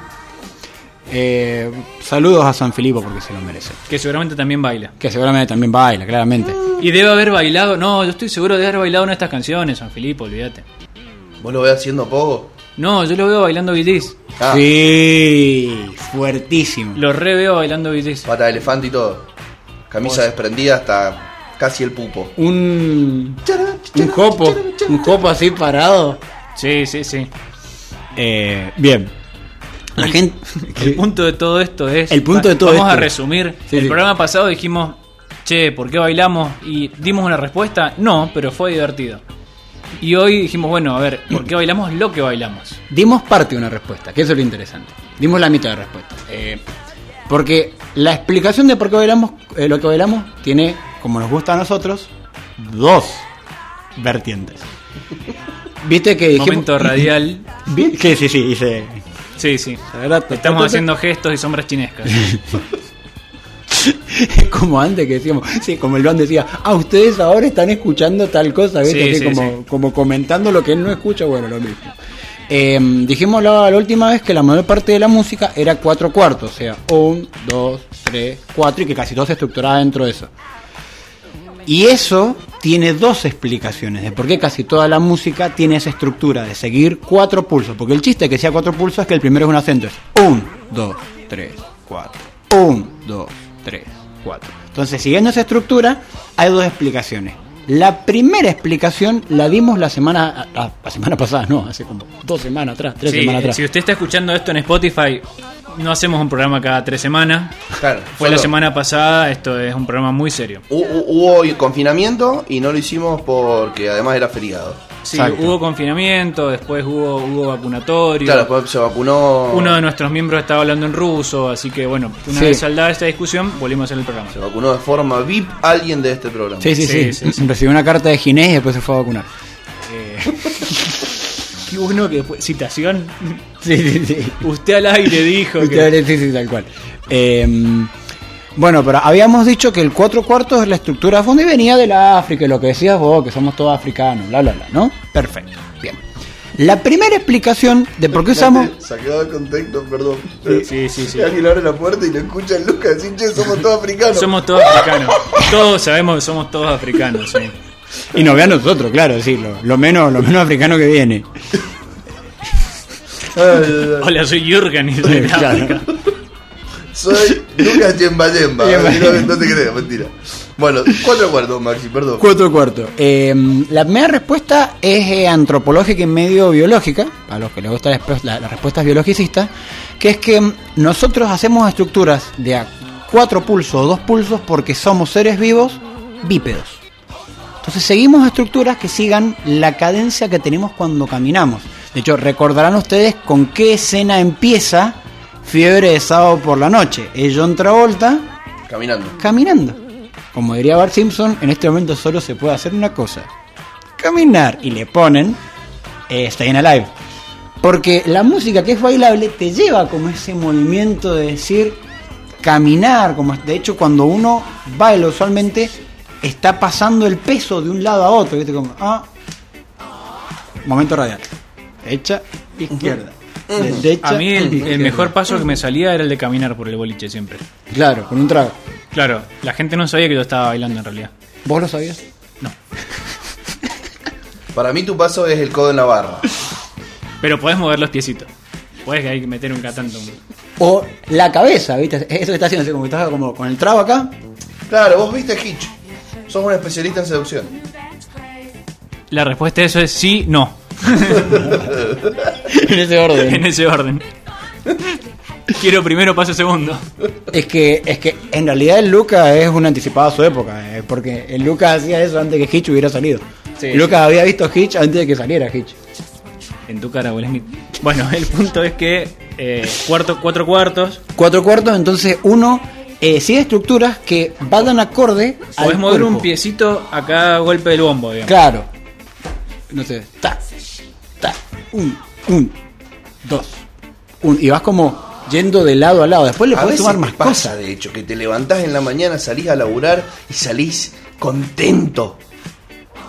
Eh, saludos a San Filipo porque se lo merece. Que seguramente también baila. Que seguramente también baila, claramente. Y debe haber bailado. No, yo estoy seguro de haber bailado una de estas canciones, San Filipo, olvídate. ¿Vos lo ves haciendo poco? No, yo lo veo bailando BTs. Ah, Sí, fuertísimo. Lo re veo bailando BTs. pata de elefante y todo. Camisa desprendida hasta casi el pupo. Un, un jopo, un jopo así parado. Sí, sí, sí. Eh, bien. La gente. El punto de todo esto es. El punto de todo Vamos a resumir. Sí, el sí. programa pasado dijimos, che, ¿por qué bailamos? Y dimos una respuesta. No, pero fue divertido. Y hoy dijimos, bueno, a ver, ¿por qué bailamos lo que bailamos? Dimos parte de una respuesta, que eso es lo interesante. Dimos la mitad de respuesta. Eh, porque la explicación de por qué bailamos eh, lo que bailamos tiene, como nos gusta a nosotros, dos vertientes. Viste que dijimos. Momento radial. Vi- Que sí, sí, hice. Sí, sí. Estamos haciendo gestos y sombras chinescas. como antes que decíamos, sí, como el Iván decía, ah, ustedes ahora están escuchando tal cosa, ¿viste? Sí, Así sí, como, sí. como comentando lo que él no escucha, bueno, lo mismo. Eh, dijimos la, la última vez que la mayor parte de la música era cuatro cuartos, o sea, un, dos, tres, cuatro, y que casi todo se estructuraba dentro de eso. Y eso tiene dos explicaciones de por qué casi toda la música tiene esa estructura de seguir cuatro pulsos. Porque el chiste que sea cuatro pulsos es que el primero es un acento, es un, dos, tres, cuatro. Un, dos, tres, cuatro. Entonces, siguiendo esa estructura, hay dos explicaciones. La primera explicación la dimos la semana, la, la semana pasada, no, hace como dos semanas atrás, tres Sí, semanas atrás. si usted está escuchando esto en Spotify, no hacemos un programa cada tres semanas. Claro, Fue la semana pasada, esto es un programa muy serio. Hu- hu- Hubo confinamiento y no lo hicimos porque además era feriado. Sí, Exacto. hubo confinamiento, después hubo, hubo vacunatorio. Claro, después se vacunó. Uno de nuestros miembros estaba hablando en ruso, así que bueno, una Sí. vez saldada esta discusión, volvimos a hacer el programa. Se vacunó de forma VIP alguien de este programa. Sí, sí, sí, Sí, sí, Recibió una carta de Ginés y después se fue a vacunar. Qué bueno que fue. Citación. Sí, sí, sí. Usted al aire dijo que. Usted- sí, sí, tal cual. Eh, bueno, pero habíamos dicho que el cuatro cuartos es la estructura de fondo y venía de la África, y lo que decías vos, que somos todos africanos, bla, bla, bla, ¿no? Perfecto, bien. La primera explicación de por qué usamos... Sacado de contexto, perdón. Sí, sí, sí. Alguien abre la puerta y lo escucha Lucas decir, che, somos todos africanos. Somos todos africanos. Todos sabemos que somos todos africanos, sí. Y nos ve a nosotros, claro, sí, lo, lo menos, lo menos africano que viene. Ay, ay, ay. Hola, soy Jürgen y soy de Claro. Soy Lucas Yemba Yemba. No, no te creas, mentira. Bueno, cuatro cuartos, Maxi, perdón. Cuatro cuartos. Eh, la primera respuesta es eh, antropológica y medio biológica, a los que les gustan las, la- las respuestas biologicistas, que es que nosotros hacemos estructuras de a cuatro pulsos o dos pulsos porque somos seres vivos bípedos. Entonces seguimos estructuras que sigan la cadencia que tenemos cuando caminamos. De hecho, recordarán ustedes con qué escena empieza Fiebre de sábado por la noche. Es John Travolta Caminando. caminando. Como diría Bart Simpson, en este momento solo se puede hacer una cosa. Caminar. Y le ponen eh, Stayin' Alive. Porque la música que es bailable te lleva como ese movimiento de decir caminar. Como de hecho cuando uno baila usualmente está pasando el peso de un lado a otro. ¿viste? Como, ah, momento radial. Derecha, izquierda. De derecha A mí el, mejor paso que me salía era el de caminar por el boliche siempre. Claro, con un trago. Claro, la gente no sabía que yo estaba bailando en realidad. ¿Vos lo sabías? Para mí tu paso es el codo en la barra. Pero podés mover los piecitos. Podés que hay que meter un catante. O la cabeza, ¿viste? Eso que está haciendo, así como que estás como con el trago acá. Claro, vos viste Hitch. Sos un especialista en seducción. La respuesta a eso es sí, no. En ese En orden. ese orden. Quiero primero, paso segundo. Es que, es que en realidad el Luca es un anticipado a su época, eh, porque el Luca hacía eso antes que Hitch hubiera salido. Sí, Lucas había visto Hitch antes de que saliera Hitch. En tu cara, Will Smith. Bueno, el punto es que eh, cuarto, cuatro cuartos. Cuatro cuartos, entonces uno eh, sigue estructuras que van acorde Podés al mover un cuerpo. piecito a cada golpe del bombo, digamos. Claro. No sé. Ta, un, un, dos, un. Y vas como yendo de lado a lado. Después le A puedes veces tomar más pasa, cosas. de hecho, que te levantás en la mañana, salís a laburar y salís contento.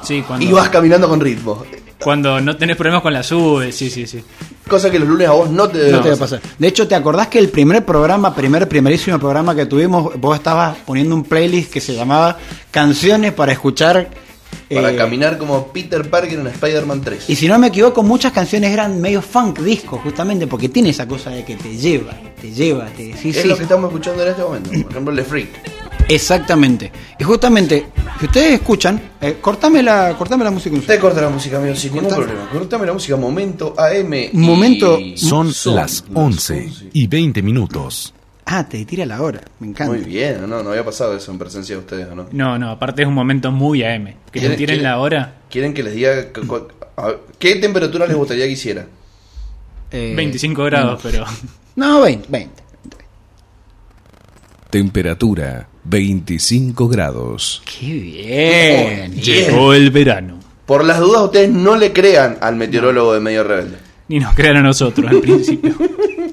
Sí, cuando, Y vas caminando con ritmo. cuando no tenés problemas con la sube, sí, sí, sí. Cosa que los lunes a vos no te debe No te va a pasar. pasar. De hecho, ¿te acordás que el primer programa, primer, primerísimo programa que tuvimos, vos estabas poniendo un playlist que se llamaba Canciones para escuchar? Para eh, caminar como Peter Parker en Spider-Man 3. Y si no me equivoco, muchas canciones eran medio funk disco, justamente porque tiene esa cosa de que te lleva, te lleva, te sí, es sí. lo que estamos escuchando en este momento. Por ejemplo, el de Freak. Exactamente. Y justamente, si ustedes escuchan, eh, cortame la, cortame la música segundo. corta la música, amigo, sin ningún problema. Cortame la música, momento AM. y- Momento- Son las 11 y 20 minutos. Ah, te tira la hora, me encanta. Muy bien, no, no había pasado eso en presencia de ustedes, ¿o ¿no? No, no, aparte es un momento muy AM. Que te ¿Quieren- tiren quieren- la hora, ¿Quieren que les diga cu- cu- a- qué temperatura les gustaría que hiciera? Eh, 25 grados, pero. No, 20, 20. Temperatura 25 grados. Qué bien. Llegó el verano. Por las dudas, ustedes no le crean al meteorólogo de Medio Rebelde. Ni nos crean a nosotros al principio.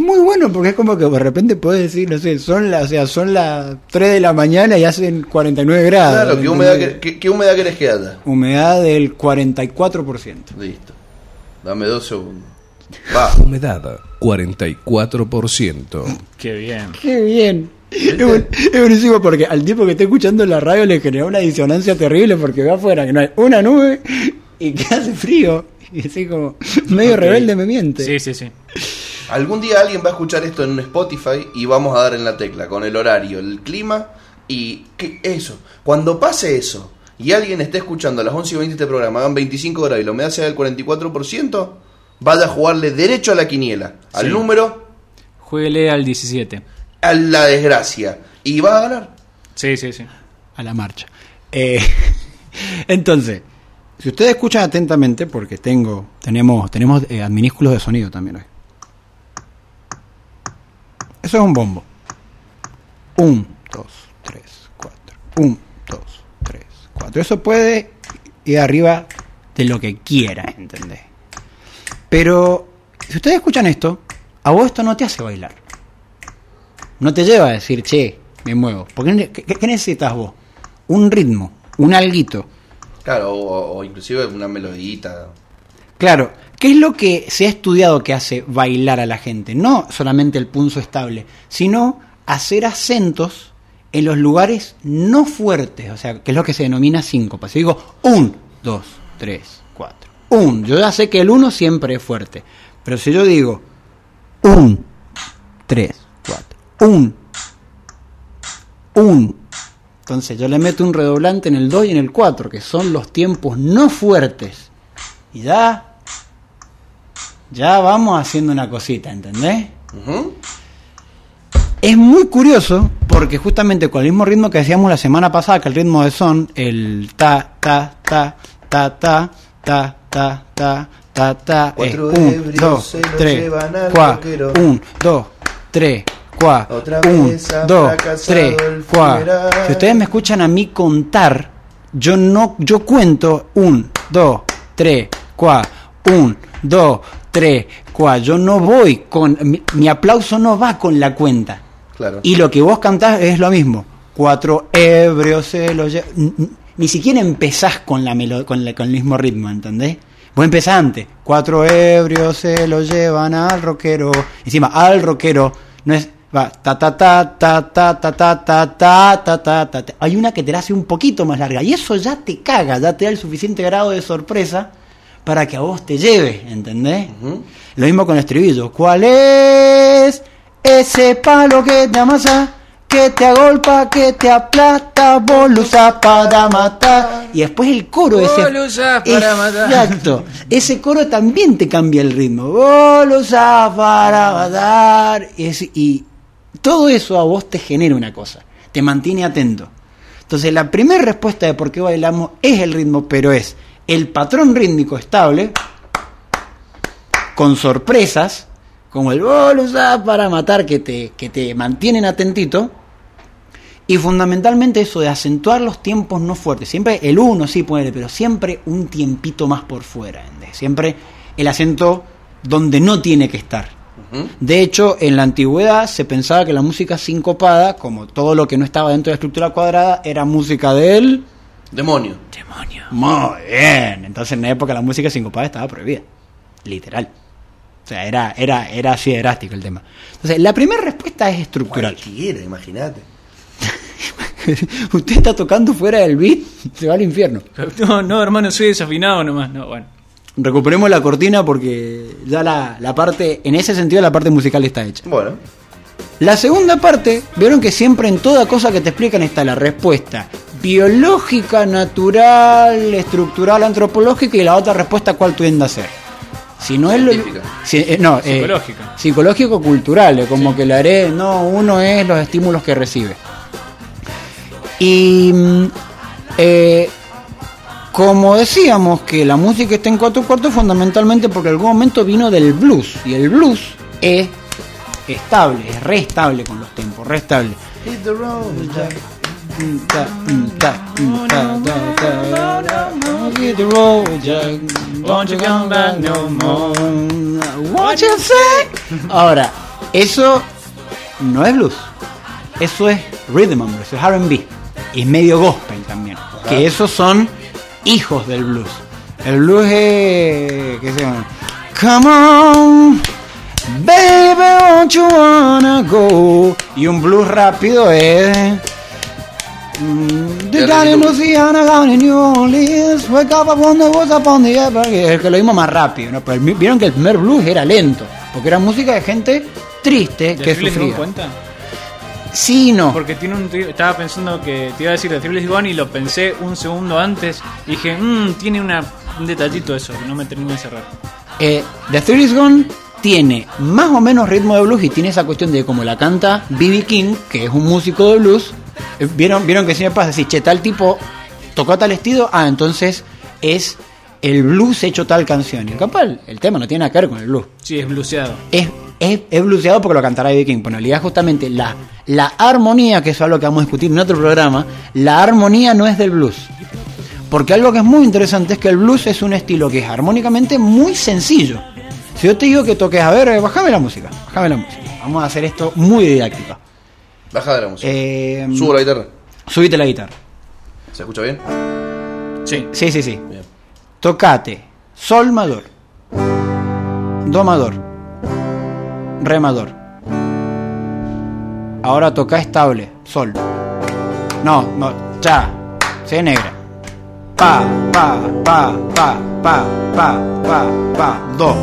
Muy bueno porque es como que de repente puedes decir, no sé, son las, o sea, son las 3 de la mañana y hacen 49 grados. Claro, ¿qué humedad, que- qué, qué humedad querés que haya? Humedad del 44%. Listo. Dame dos segundos. Va. Humedad 44%. Qué bien. Qué bien. Es, buen- es buenísimo porque al tipo que está escuchando la radio le genera una disonancia terrible porque ve afuera que no hay una nube y que hace frío. Y así como, medio rebelde me miente. Sí, sí, sí. Algún día alguien va a escuchar esto en un Spotify y vamos a dar en la tecla con el horario, el clima y ¿qué? eso. Cuando pase eso y alguien esté escuchando a las 11 y 20 este programa, hagan 25 horas y la humedad sea del 44%, vaya a jugarle derecho a la quiniela, al Sí. número, Jueguele al 17. a la desgracia y va a ganar. Sí, sí, sí. a la marcha. Eh, entonces, si ustedes escuchan atentamente, porque tengo, tenemos, tenemos eh, adminúsculos de sonido también hoy. Eso es un bombo. Un, dos, tres, cuatro. Un, dos, tres, cuatro. Eso puede ir arriba de lo que quiera, ¿entendés? Pero, si ustedes escuchan esto, a vos esto no te hace bailar. No te lleva a decir, che, me muevo. Porque, ¿qué, qué necesitas vos? Un ritmo, un alguito. Claro, o, o inclusive una melodita. Claro, ¿qué es lo que se ha estudiado que hace bailar a la gente? No solamente el punzo estable, sino hacer acentos en los lugares no fuertes, o sea, que es lo que se denomina síncopa. Si digo un, dos, tres, cuatro, un, yo ya sé que el uno siempre es fuerte, pero si yo digo un, tres, cuatro, un, un, entonces yo le meto un redoblante en el 2 y en el 4, que son los tiempos no fuertes. Y ya, ya vamos haciendo una cosita, ¿entendés? Es muy curioso porque justamente con el mismo ritmo que decíamos la semana pasada, que el ritmo de son, el ta, ta, ta, ta, ta, ta, ta, ta, ta, ta, es Cuatro un, ebrios dos, se lo tres, llevan al cua, rockero. un, dos, tres, cua, Otra un, vez ha dos, fracasado tres, el cua. funeral. Si ustedes me escuchan a mí contar, yo no, yo cuento un, dos, tres, cua, un, dos, tres, cua. Yo no voy con, mi, mi aplauso no va con la cuenta. Claro. Y lo que vos cantás es lo mismo. Cuatro ebrios se n- Ni siquiera empezás con, la melo- con, la- con el mismo ritmo, ¿entendés? Vos empezás antes. Cuatro ebrios se lo llevan al rockero. Encima, al rockero. No es. Va, ta ta ta ta ta ta ta ta ta ta ta ta ta. Hay una que te la hace un poquito más larga. Y eso ya te caga, ya te da el suficiente grado de sorpresa para que a vos te lleve, ¿entendés? Lo mismo con el estribillo. ¿Cuál es ese palo que te amasa? Que te agolpa, que te aplasta, vos lo usás para matar. Y después el coro ese. Vos lo usás para matar. Exacto. Ese coro también te cambia el ritmo. Vos lo usás para matar. Es- y todo eso a vos te genera una cosa. Te mantiene atento. Entonces la primera respuesta de por qué bailamos es el ritmo, pero es el patrón rítmico estable, con sorpresas, como el usás para matar, que te, que te mantienen atentito. Y fundamentalmente eso de acentuar los tiempos no fuertes. Siempre el uno sí puede, pero siempre un tiempito más por fuera. Siempre el acento donde no tiene que estar. De hecho, en la antigüedad se pensaba que la música sincopada, como todo lo que no estaba dentro de la estructura cuadrada, era música de él. Demonio. Demonio. Muy bien. Entonces en la época la música sincopada estaba prohibida. Literal. O sea, era, era, era así de drástico el tema. Entonces, la primera respuesta es estructural. Cualquiera, imagínate. Usted está tocando fuera del beat, se va al infierno. No, no, hermano, soy desafinado nomás. No, bueno. Recuperemos la cortina porque ya la, la parte, en ese sentido la parte musical está hecha. Bueno, La segunda parte, vieron que siempre en toda cosa que te explican está la respuesta biológica, natural, estructural, antropológica y la otra respuesta cuál tiende a ser. Si no es lo, si- eh, no, eh, Psicológica. psicológico cultural, eh, como que le haré, no, uno es los estímulos que recibe. Y mm, eh, como decíamos que la música está en cuatro cuartos fundamentalmente porque en algún momento vino del blues y el blues es estable, es re estable con los tempos, re estable. Ta, ta, ta, ta, ta, ta. Hit the road, Jack. Won't you come back no more? What you say? Ahora, eso no es blues. Eso es rhythm and blues, es R&B. Y es medio gospel también. Que esos son hijos del blues. El blues es... ¿Qué se llama? Come on, baby, won't you wanna go? Y un blues rápido es... The guy in. Louisiana, down in New Orleans, wake up upon the woods upon the air, que lo mismo más rápido, ¿no? Pero el- vieron que el primer blues era lento, porque era música de gente triste ¿De que sufría. Cuenta? Sí, no. Porque tiene un. Estaba pensando que te iba a decir de Thrillers Gone y lo pensé un segundo antes. Y dije, mmm, tiene una, un detallito eso que no me terminó de cerrar. Eh, The Theory is Gone tiene más o menos ritmo de blues y tiene esa cuestión de como la canta B.B. King, que es un músico de blues. Eh, ¿Vieron, vieron que siempre pasa? Si che, tal tipo tocó tal estilo, ah, entonces es el blues hecho tal canción. Y capaz el, el tema no tiene nada que ver con el blues. Sí, es bluseado. Es, es, es porque lo cantará B.B. King. Pero en realidad justamente la, la armonía, que eso es algo que vamos a discutir en otro programa, la armonía no es del blues. Porque algo que es muy interesante es que el blues es un estilo que es armónicamente muy sencillo. Si yo te digo que toques, a ver, eh, bájame la música, bájame la música. Vamos a hacer esto muy didáctico. Baja de la música. Eh, Subo la guitarra. subite la guitarra. ¿Se escucha bien? Sí. Sí, sí, sí. Bien. Tocate Sol mayor, Do mayor, Re mayor. Ahora toca estable, Sol. No, no, ya, C negra. Pa, pa, pa, pa, pa, pa, pa, pa, Do.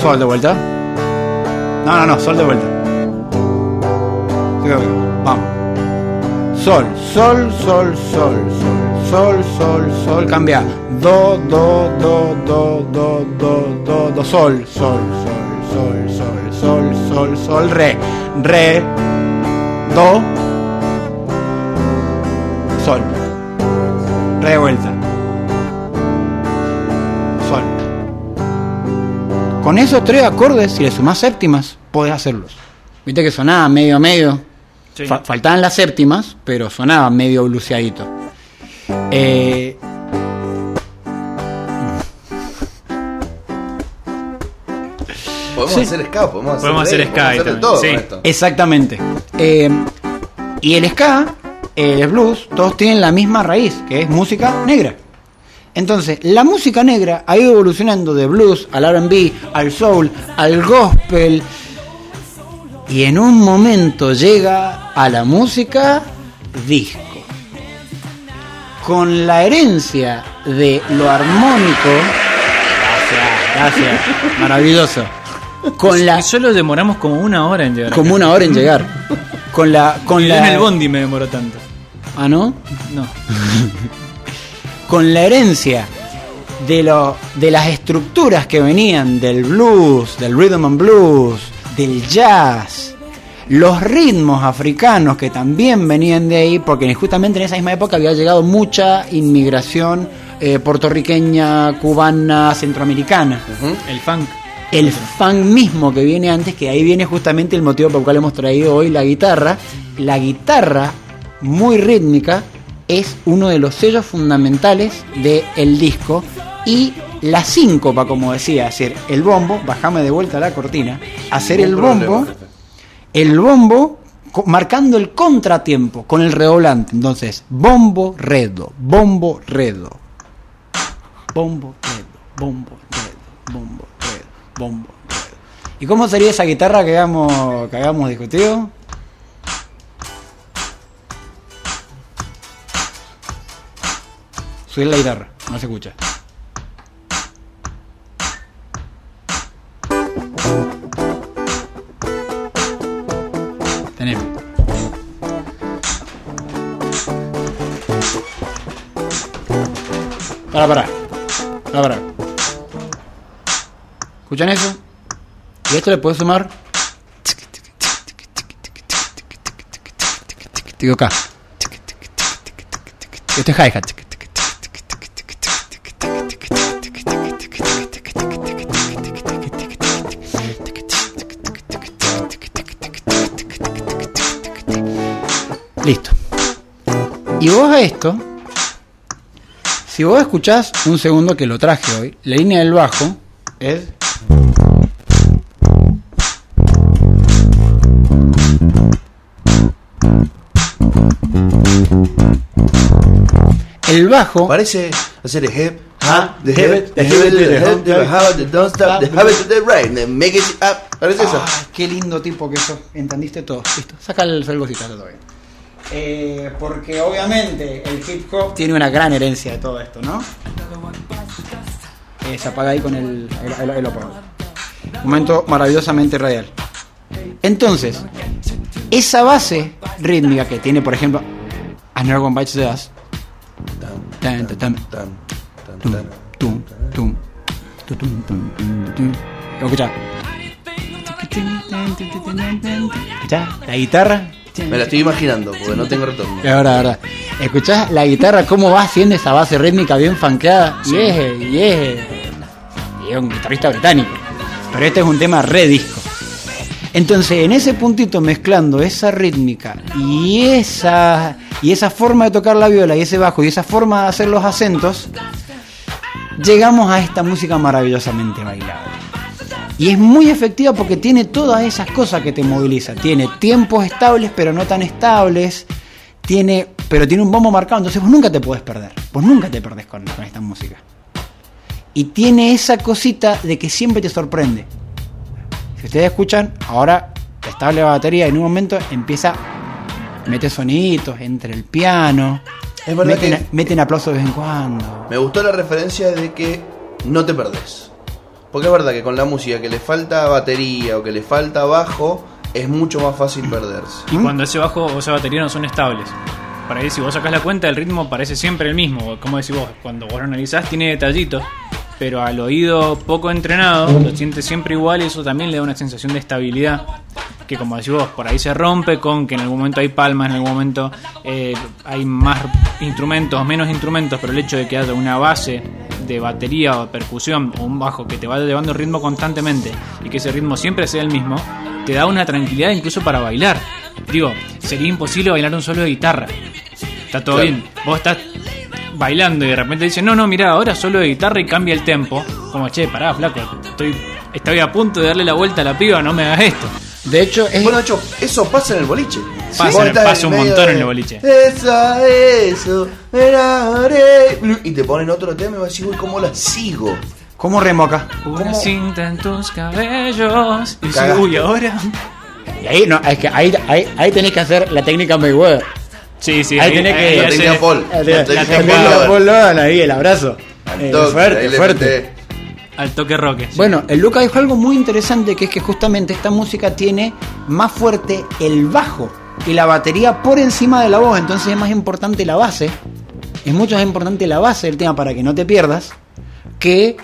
Sol de vuelta. No, no, no, Sol de vuelta. Vamos. Sol, sol, sol, sol, sol, sol, sol, sol, cambia. Do, do, do, do, do, do, do, do, sol, sol, sol, sol, sol, sol, sol, sol, re, re, do, sol, re vuelta, Con esos tres acordes, si le sumás séptimas, podés hacerlos. Viste que sonaba medio medio. Sí. Fa- faltaban las séptimas, pero sonaba medio bluseadito. Eh, Podemos Sí. hacer ska, podemos hacer, Podemos hacer ska podemos y hacer de todo, todo sí. con esto. exactamente. Eh, y el ska, el blues, todos tienen la misma raíz, que es música negra. Entonces, la música negra ha ido evolucionando de blues al RB, al soul, al gospel. Y en un momento llega a la música disco. Con la herencia de lo armónico. Gracias, gracias. Maravilloso. Con la. Solo demoramos como una hora en llegar. Como una hora en llegar. Con la. Con la. en el bondi me demoró tanto. Ah, ¿no? No. con la herencia de, lo, de las estructuras que venían del blues, del rhythm and blues, del jazz, los ritmos africanos que también venían de ahí, porque justamente en esa misma época había llegado mucha inmigración eh, puertorriqueña, cubana, centroamericana. El funk. El funk mismo que viene antes, que ahí viene justamente el motivo por el cual hemos traído hoy la guitarra. La guitarra muy rítmica es uno de los sellos fundamentales del disco y la síncopa, como decía, hacer el bombo, bajame de vuelta la cortina, hacer el bombo, el bombo marcando el contratiempo con el redoblante. Entonces, bombo, redo, bombo, redo. Bombo, redo, bombo, redo, bombo, redo, bombo, redo. ¿Y cómo sería esa guitarra que habíamos, que habíamos discutido? Subir la guitarra, no se escucha. Tenemos. Para, para. Para. ¿Escuchan eso? Y esto le puedo sumar. Digo acá. Esto es hi-hat. Listo. Y vos a esto, si vos escuchás un segundo que lo traje hoy, la línea del bajo es. El bajo Parece hacer el hip, Ah, the hip, the the hip, the the don't stop, the habit, the rain, make it up. Parece eso. Ay, qué lindo tipo que sos. Entendiste todo. Listo. Saca el salgocito todavía. Eh, porque obviamente el hip hop tiene una gran herencia de todo esto, ¿no? Eh, se apaga ahí con el, el, el-. Momento maravillosamente radial. Entonces, esa base rítmica que tiene, por ejemplo, A Never One Bites the Dust. ¿Escuchá? La guitarra. Me la estoy imaginando porque no tengo retorno. Es verdad. ¿Escuchás la guitarra cómo va haciendo esa base rítmica bien funkeada? Y es, y es, y es un guitarrista británico. Pero este es un tema re disco. Entonces, en ese puntito mezclando esa rítmica y esa y esa forma de tocar la viola y ese bajo y esa forma de hacer los acentos, llegamos a esta música maravillosamente bailable. Y es muy efectiva porque tiene todas esas cosas que te movilizan. Tiene tiempos estables pero no tan estables. Tiene, pero tiene un bombo marcado. Entonces vos nunca te podés perder. Vos nunca te perdés con, con esta música. Y tiene esa cosita de que siempre te sorprende. Si ustedes escuchan, ahora estable la batería en un momento empieza, mete soniditos entre el piano. Es verdad meten, que- meten aplausos de vez en cuando. Me gustó la referencia de que no te perdés. Porque es verdad que con la música que le falta batería o que le falta bajo, es mucho más fácil perderse. Y cuando ese bajo o esa batería no son estables. Para ahí, si vos sacás la cuenta, el ritmo parece siempre el mismo. Como decís vos, cuando vos lo analizás, tiene detallitos. Pero al oído poco entrenado, lo siente siempre igual y eso también le da una sensación de estabilidad. Que como decís vos, por ahí se rompe con que en algún momento hay palmas, en algún momento eh, hay más instrumentos, menos instrumentos, pero el hecho de que haya una base de batería o percusión o un bajo que te va llevando el ritmo constantemente y que ese ritmo siempre sea el mismo, te da una tranquilidad incluso para bailar. Digo, sería imposible bailar un solo de guitarra. Está todo Claro. bien. Vos estás bailando y de repente dicen, no, no, mira, ahora solo de guitarra y cambia el tempo. Como, che, pará, flaco, estoy, estoy a punto de darle la vuelta a la piba, no me hagas esto. De hecho, es, Bueno, de hecho, eso pasa en el boliche. Pasa, pasa un montón de, en el boliche. Eso, eso, enamoré". y te ponen otro tema y vas a decir, uy, ¿cómo la sigo? ¿Cómo remoca? Una cinta en tus cabellos. Y Cagaste. uy, ahora. Y ahí, no, es que ahí, ahí, ahí tenés que hacer la técnica Mayweather. Sí, sí, Ahí tenés que- ahí La técnica Paul. La, técnica la- Paul ahí, el abrazo. Eh, ahí fuerte, fuerte. Al toque roque. Bueno, el Luca dijo algo muy interesante que es que justamente esta música tiene más fuerte el bajo y la batería por encima de la voz, entonces es más importante la base, es mucho más importante la base del tema para que no te pierdas que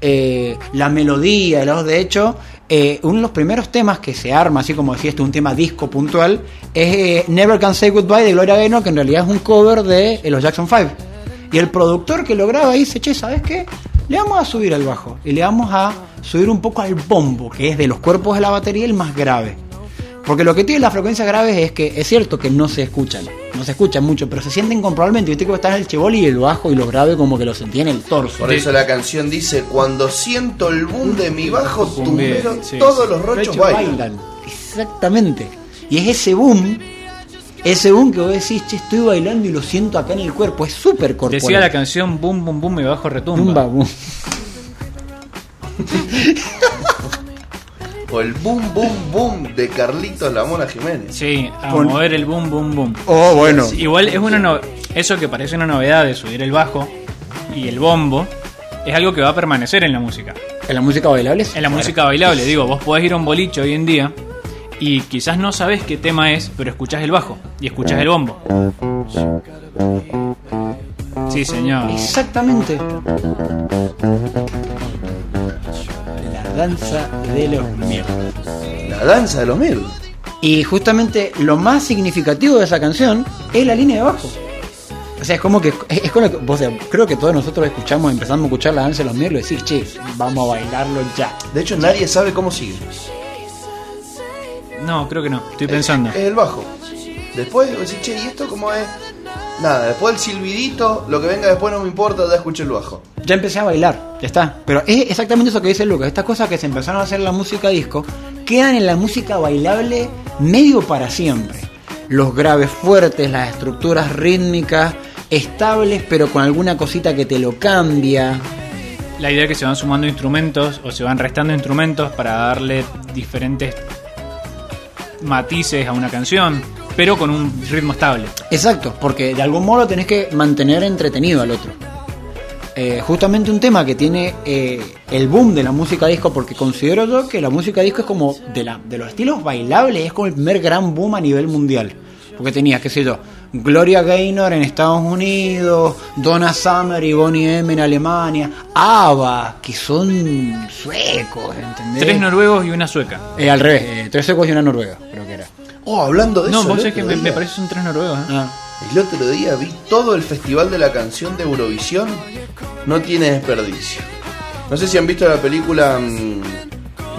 eh, la melodía, voz. De hecho, eh, uno de los primeros temas que se arma, así como decía, este un tema disco puntual, es eh, Never Can Say Goodbye de Gloria Gaynor, que en realidad es un cover de los Jackson 5. Y el productor que lo graba dice, che, ¿sabes qué? Le vamos a subir al bajo y le vamos a subir un poco al bombo, que es de los cuerpos de la batería el más grave. Porque lo que tiene las frecuencias graves es que es cierto que no se escuchan, no se escuchan mucho, pero se sienten comprobablemente. Viste que estás en el cheboli y el bajo y lo grave como que lo sentí en el torso. Por eso la canción dice, cuando siento el boom de mi bajo, tumbero, sí, todos sí. los rochos Rochos bailan. Exactamente. Y es ese boom, ese boom que vos decís, che, estoy bailando y lo siento acá en el cuerpo. Es súper corporal. Decía la canción Boom, boom, boom y bajo retumba. Tumba, boom. O el boom, boom, boom de Carlitos La Mona Jiménez. Sí, a mover el boom, boom, boom. Oh, bueno. Igual es una no- eso que parece una novedad de subir el bajo y el bombo es algo que va a permanecer en la música. ¿En la música bailable? En la música bailable, digo, vos podés ir a un boliche hoy en día y quizás no sabés qué tema es, pero escuchás el bajo y escuchás el bombo. Sí, señor. Exactamente. La danza de los mierdas. La danza de los mil. Y justamente lo más significativo de esa canción es la línea de bajo. O sea, es como que es, lo que vos, creo que todos nosotros escuchamos, empezamos a escuchar la danza de los mierdas y decís, che, vamos a bailarlo ya. De hecho, nadie sabe cómo sigue. No, creo que no, estoy pensando. Es el bajo. Después vos decís, che, ¿y esto cómo es? Nada, después el silbidito, lo que venga después no me importa, ya escuché el bajo. Ya empecé a bailar, ya está. Pero es exactamente eso que dice Lucas. Estas cosas que se empezaron a hacer en la música disco quedan en la música bailable medio para siempre. Los graves fuertes, las estructuras rítmicas estables, pero con alguna cosita que te lo cambia. La idea es que se van sumando instrumentos o se van restando instrumentos para darle diferentes matices a una canción, pero con un ritmo estable. Exacto, porque de algún modo tenés que mantener entretenido al otro. Eh, justamente un tema que tiene eh, el boom de la música disco, porque considero yo que la música disco es como de, la, de los estilos bailables, es como el primer gran boom a nivel mundial. Porque tenías, qué sé yo, Gloria Gaynor en Estados Unidos, Donna Summer y Bonnie M en Alemania, ABBA, que son suecos, ¿entendés? Tres noruegos y una sueca. Eh, al revés, eh, tres suecos y una noruega, creo que era. Oh, hablando de No, eso. vos el sabés que me, me parece que son tres noruegos. ¿eh? Ah. El otro día vi todo el festival de la canción de Eurovisión. No tiene desperdicio. No sé si han visto la película mm,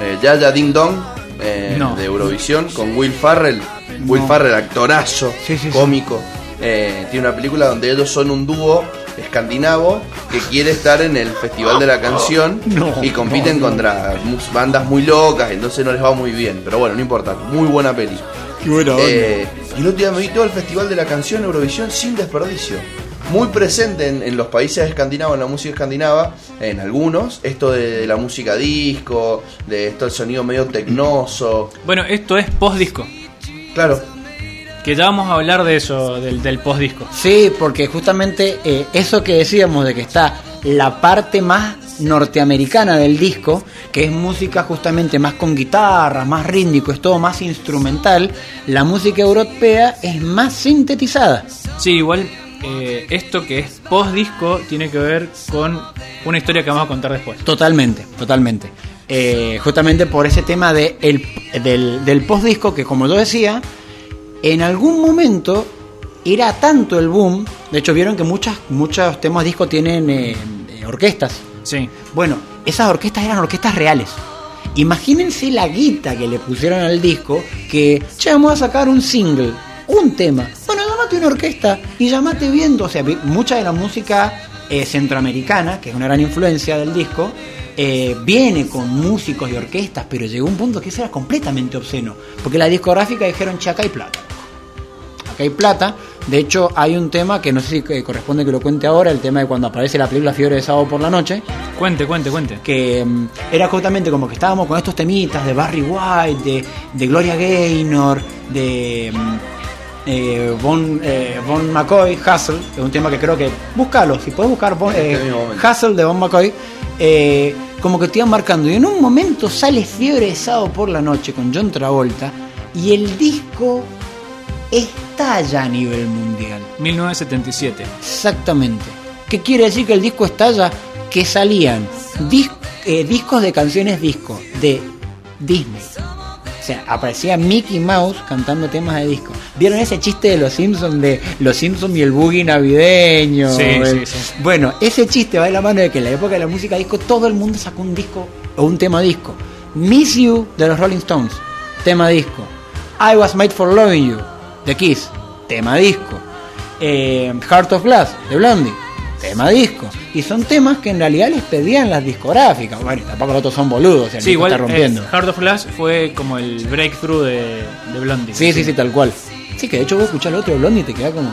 eh, Yaya Ding Dong eh, No. de Eurovisión con Will Farrell. Will Farrell, actorazo, Sí, sí, sí. cómico. Eh, tiene una película donde ellos son un dúo escandinavo que quiere estar en el festival de la canción No, y compiten no, no. contra bandas muy locas, entonces no les va muy bien. Pero bueno, no importa, muy buena peli. Qué buena onda. Eh, y el otro día me vi todo el festival de la canción Eurovisión sin desperdicio. Muy presente en, en los países escandinavos, en la música escandinava, en algunos, esto de, la música disco, de esto el sonido medio tecnoso. Bueno, esto es post-disco. Claro, Que ya vamos a hablar de eso, del, del post-disco. Sí, porque justamente eh, eso que decíamos de que está la parte más norteamericana del disco, que es música justamente más con guitarras, más rítmico, es todo más instrumental, la música europea es más sintetizada. Sí, igual eh, esto que es post-disco tiene que ver con una historia que vamos a contar después. Totalmente, totalmente. Eh, justamente por ese tema de el, del, del post-disco que, como yo decía, en algún momento era tanto el boom, de hecho vieron que muchas, muchos temas disco tienen eh, eh, orquestas. Sí. Bueno, esas orquestas eran orquestas reales. Imagínense la guita que le pusieron al disco que, che, vamos a sacar un single, un tema. Bueno, llámate una orquesta y llámate viendo. O sea, mucha de la música eh, centroamericana, que es una gran influencia del disco, eh, viene con músicos y orquestas, pero llegó un punto que eso era completamente obsceno. Porque la discográfica dijeron, che, acá hay plata. acá hay plata. De hecho, hay un tema que no sé si eh, corresponde que lo cuente ahora, el tema de cuando aparece la película Fiebre de Sábado por la Noche, Cuente, cuente, cuente. que mm, era justamente como que estábamos con estos temitas de Barry White, de, de Gloria Gaynor, de mm, eh, Bon, eh, Bon McCoy, Hustle, es un tema que creo que, búscalo, si puedes buscar Bon, eh. Hustle de Bon McCoy, eh, como que te iban marcando. Y en un momento sale Fiebre de Sábado por la Noche con John Travolta y el disco estalla a nivel mundial. 1977. Exactamente. ¿Qué quiere decir que el disco estalla? Que salían dis- eh, discos de canciones disco de Disney. O sea, aparecía Mickey Mouse cantando temas de disco. ¿Vieron ese chiste de los Simpsons de los Simpsons y el boogie navideño? Sí, El- sí, sí. Bueno, ese chiste va de la mano de que en la época de la música disco todo el mundo sacó un disco o un tema disco. Miss You de los Rolling Stones, tema disco. I Was Made for Loving You de Kiss, tema disco. Eh, Heart of Glass de Blondie, tema disco. Y son temas que en realidad les pedían las discográficas. Bueno, y tampoco los otros son boludos, el Sí, igual está rompiendo. eh, Heart of Glass fue como el breakthrough de, de Blondie. Sí, sí, sí, tal cual. Sí, que de hecho vos escuchás el otro de Blondie y te queda como...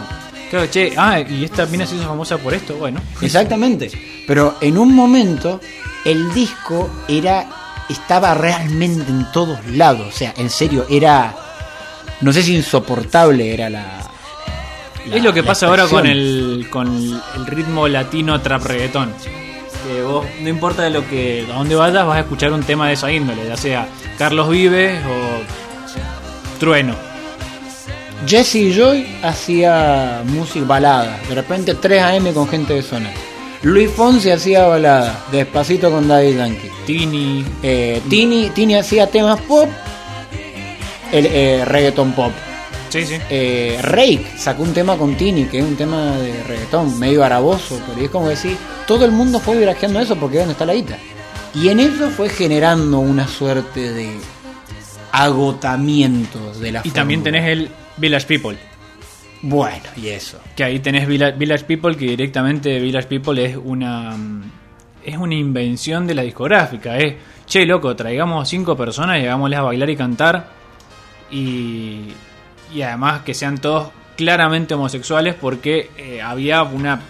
Claro, che, ah, y esta mina se hizo famosa por esto, bueno. Exactamente. Pero en un momento el disco era estaba realmente en todos lados. O sea, en serio, era... No sé si insoportable era la... la- es lo que pasa ahora con el, con el ritmo latino trap reggaetón. Que vos, no importa lo que, a dónde vayas, vas a escuchar un tema de esa índole, ya sea Carlos Vives o Trueno. Jesse Joy hacía música balada. De repente 3 AM con gente de zona. Luis Fonsi hacía balada. Despacito con Daddy Yankee. Tini, Eh, Tini, Tini hacía temas pop. El, eh, reggaeton pop. Sí, sí. Eh, Rake sacó un tema con Tini, que es un tema de reggaetón, medio araboso, pero es como decir, todo el mundo fue virajeando eso porque donde está la guita. Y en eso fue generando una suerte de agotamiento de la Y también tenés el Village People. Bueno, y eso. Que ahí tenés Villa- Village People, que directamente Village People es una es una invención de la discográfica. Es, che, loco, traigamos cinco personas y hagámosles a bailar y cantar. Y, y además que sean todos claramente homosexuales porque eh, había una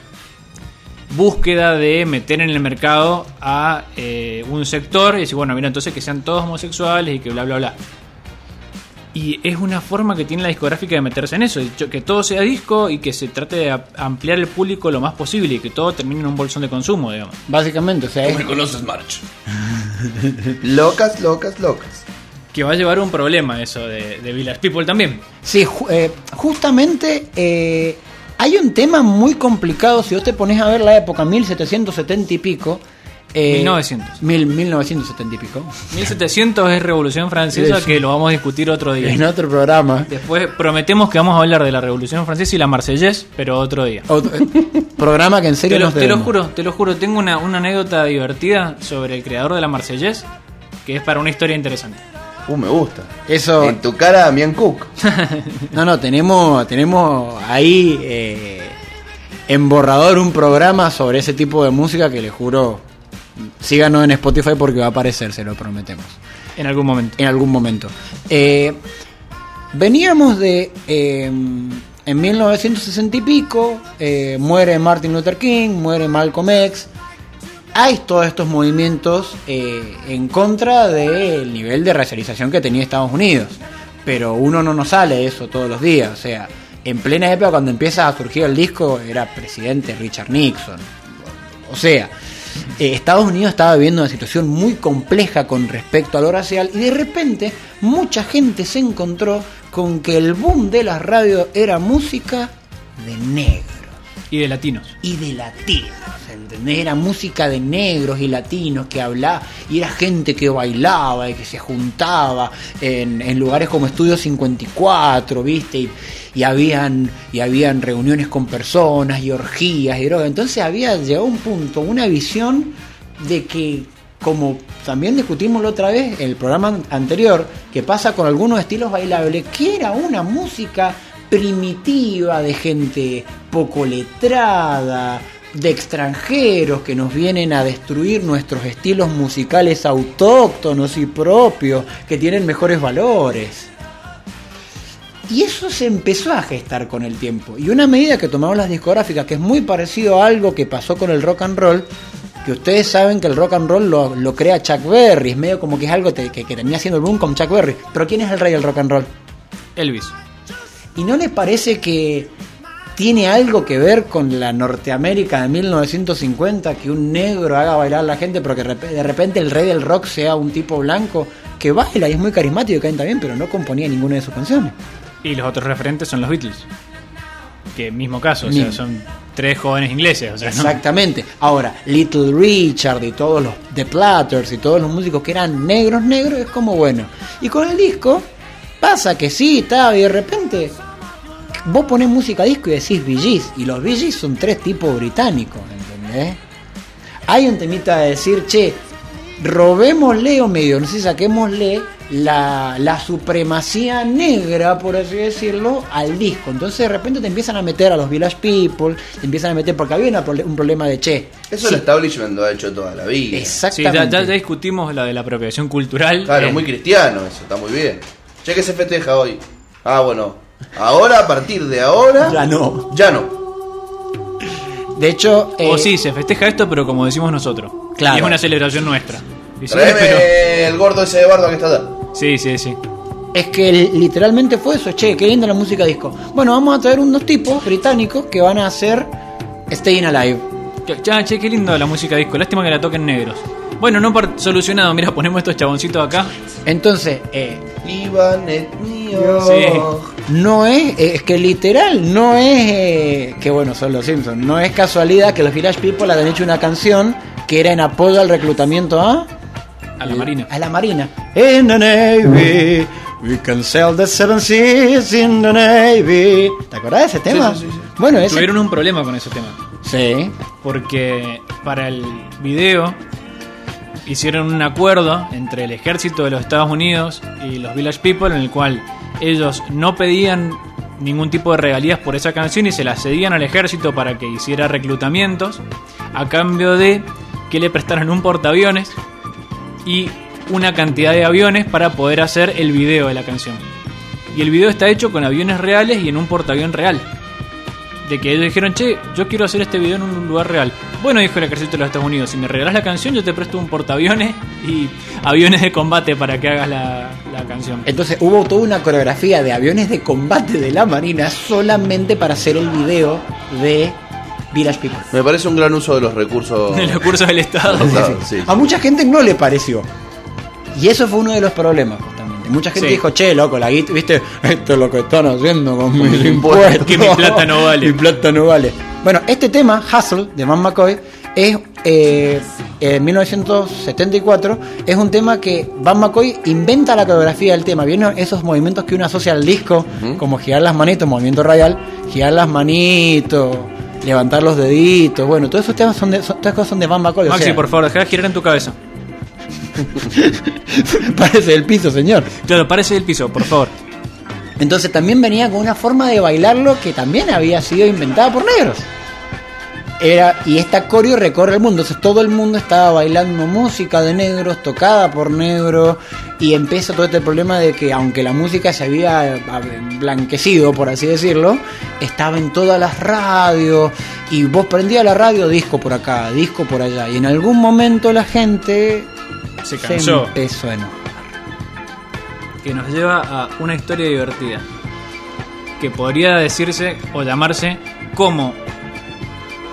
búsqueda de meter en el mercado a eh, un sector y decir, bueno, mira, entonces que sean todos homosexuales y que bla, bla, bla. Y es una forma que tiene la discográfica de meterse en eso, que todo sea disco y que se trate de ampliar el público lo más posible y que todo termine en un bolsón de consumo, digamos. Básicamente, o sea, es, me conoces, March? locas, locas, locas. Que va a llevar un problema eso de, de Village People también. Sí, ju- eh, justamente eh, hay un tema muy complicado. Si vos te pones a ver la época 1770 y pico. eh, 1900. Mil, 1970 y pico. 1700 es Revolución Francesa, que lo vamos a discutir otro día. En otro programa. Después prometemos que vamos a hablar de la Revolución Francesa y la Marsellés, pero otro día. Otro- eh, programa que en serio Te lo, nos te lo debemos. juro, te lo juro, tengo una, una anécdota divertida sobre el creador de la Marsellés, que es para una historia interesante. Uh, me gusta. Eso. En tu cara, Damián Cook. No, no, tenemos, tenemos ahí eh, en borrador un programa sobre ese tipo de música que les juro. Síganos en Spotify porque va a aparecer, se lo prometemos. En algún momento. en algún momento. Eh, veníamos de. eh, en 1960 y pico, eh, muere Martin Luther King, muere Malcolm X. Hay todos estos movimientos eh, en contra del nivel de racialización que tenía Estados Unidos. Pero uno no nos sale eso todos los días. O sea, en plena época cuando empieza a surgir el disco, era presidente Richard Nixon. O sea, eh, Estados Unidos estaba viviendo una situación muy compleja con respecto a lo racial y de repente mucha gente se encontró con que el boom de las radios era música de negros Y de latinos. y de latinos. ¿entendés? Era música de negros y latinos que hablaba y era gente que bailaba y que se juntaba en, en lugares como Estudio 54, ¿viste? Y, habían, y habían reuniones con personas y orgías y drogas. Entonces había llegado un punto, una visión de que, como también discutimos la otra vez en el programa anterior, que pasa con algunos estilos bailables, que era una música primitiva de gente poco letrada, de extranjeros que nos vienen a destruir nuestros estilos musicales autóctonos y propios, que tienen mejores valores. Y eso se empezó a gestar con el tiempo. Y una medida que tomaron las discográficas, que es muy parecido a algo que pasó con el rock and roll, que ustedes saben que el rock and roll lo, lo crea Chuck Berry, es medio como que es algo que, que termina siendo el boom con Chuck Berry. Pero ¿quién es el rey del rock and roll? Elvis. ¿Y no les parece que tiene algo que ver con la Norteamérica de 1950? Que un negro haga bailar a la gente, pero que de repente el rey del rock sea un tipo blanco que baila y es muy carismático y canta bien, pero no componía ninguna de sus canciones. Y los otros referentes son los Beatles. Que mismo caso, o sea, son tres jóvenes ingleses. O sea, ¿no? Exactamente. Ahora, Little Richard y todos los The Platters y todos los músicos que eran negros, negros, es como bueno. Y con el disco pasa que sí, está, y de repente vos ponés música disco y decís Gees, y los Gees son tres tipos británicos, ¿entendés? Hay un temita de decir, che, robémosle o medio, no sé, saquémosle la, la supremacía negra, por así decirlo, al disco. Entonces de repente te empiezan a meter a los Village People, te empiezan a meter, porque había una un problema de, che, Eso el establishment lo ha hecho toda la vida. Sí, exactamente. ya, ya- ya discutimos la de la apropiación cultural. Claro, Eh, muy cristiano eso, está muy bien. Che, que se festeja hoy. Ah, bueno. Ahora, a partir de ahora. Ya no. Ya no. De hecho, eh, O sí, se festeja esto, pero como decimos nosotros. Claro. Y es una celebración nuestra. Y sí, pero- el gordo ese de bardo que está allá. sí, sí, sí. es que li- literalmente fue eso, che, qué linda la música disco. Bueno, vamos a traer unos tipos británicos que van a hacer Staying Alive. Ya, che, qué lindo la música disco. Lástima que la toquen negros. Bueno, no solucionado. Mira, ponemos estos chaboncitos acá. Entonces, eh, Iván es mío. Sí. no es, eh, es que literal, no es, eh, que bueno, son los Simpsons, no es casualidad que los Village People hayan hecho una canción que era en apoyo al reclutamiento a... A la marina. A la marina. In the Navy, we can sail the seven seas in the Navy. ¿Te acordás de ese tema? sí, sí, sí. Bueno, ese... Tuvieron un problema con ese tema. Sí. Porque para el video hicieron un acuerdo entre el ejército de los Estados Unidos y los Village People en el cual ellos no pedían ningún tipo de regalías por esa canción y se la cedían al ejército para que hiciera reclutamientos a cambio de que le prestaran un portaaviones y una cantidad de aviones para poder hacer el video de la canción. Y el video está hecho con aviones reales y en un portaavión real. De que ellos dijeron, che, yo quiero hacer este video en un lugar real. Bueno, dijo el ejército de los Estados Unidos, si me regalas la canción, yo te presto un portaaviones y aviones de combate para que hagas la, la canción. Entonces hubo toda una coreografía de aviones de combate de la Marina solamente para hacer el video de Village People. Me parece un gran uso de los recursos. De los cursos del Estado. Sí. A mucha gente no le pareció. Y eso fue uno de los problemas, justamente. Mucha gente Sí. dijo, che, loco, la guita, viste, esto es lo que están haciendo con mis impuestos. Que mi plata no vale. mi plata no vale. Bueno, este tema, Hustle, de Man McCoy, es, eh, en 1974, es un tema que Van McCoy inventa la coreografía del tema. ¿Vieron esos movimientos que uno asocia al disco? Como girar las manitos, movimiento radial, girar las manitos, levantar los deditos. Bueno, todos esos temas son de, son- todas cosas son de Van McCoy. o Maxi, sea, por favor, deja de girar en tu cabeza. Parece el piso, señor. Claro, parece del piso, por favor. Entonces también venía con una forma de bailarlo que también había sido inventada por negros. Era, y esta coreo recorre el mundo. Entonces todo el mundo estaba bailando música de negros, tocada por negros. Y empieza todo este problema de que aunque la música se había blanquecido, por así decirlo, estaba en todas las radios. Y vos prendías la radio, disco por acá, disco por allá. Y en algún momento la gente Se se cansó. empezó a enojar. que nos lleva a una historia divertida. Que podría decirse o llamarse como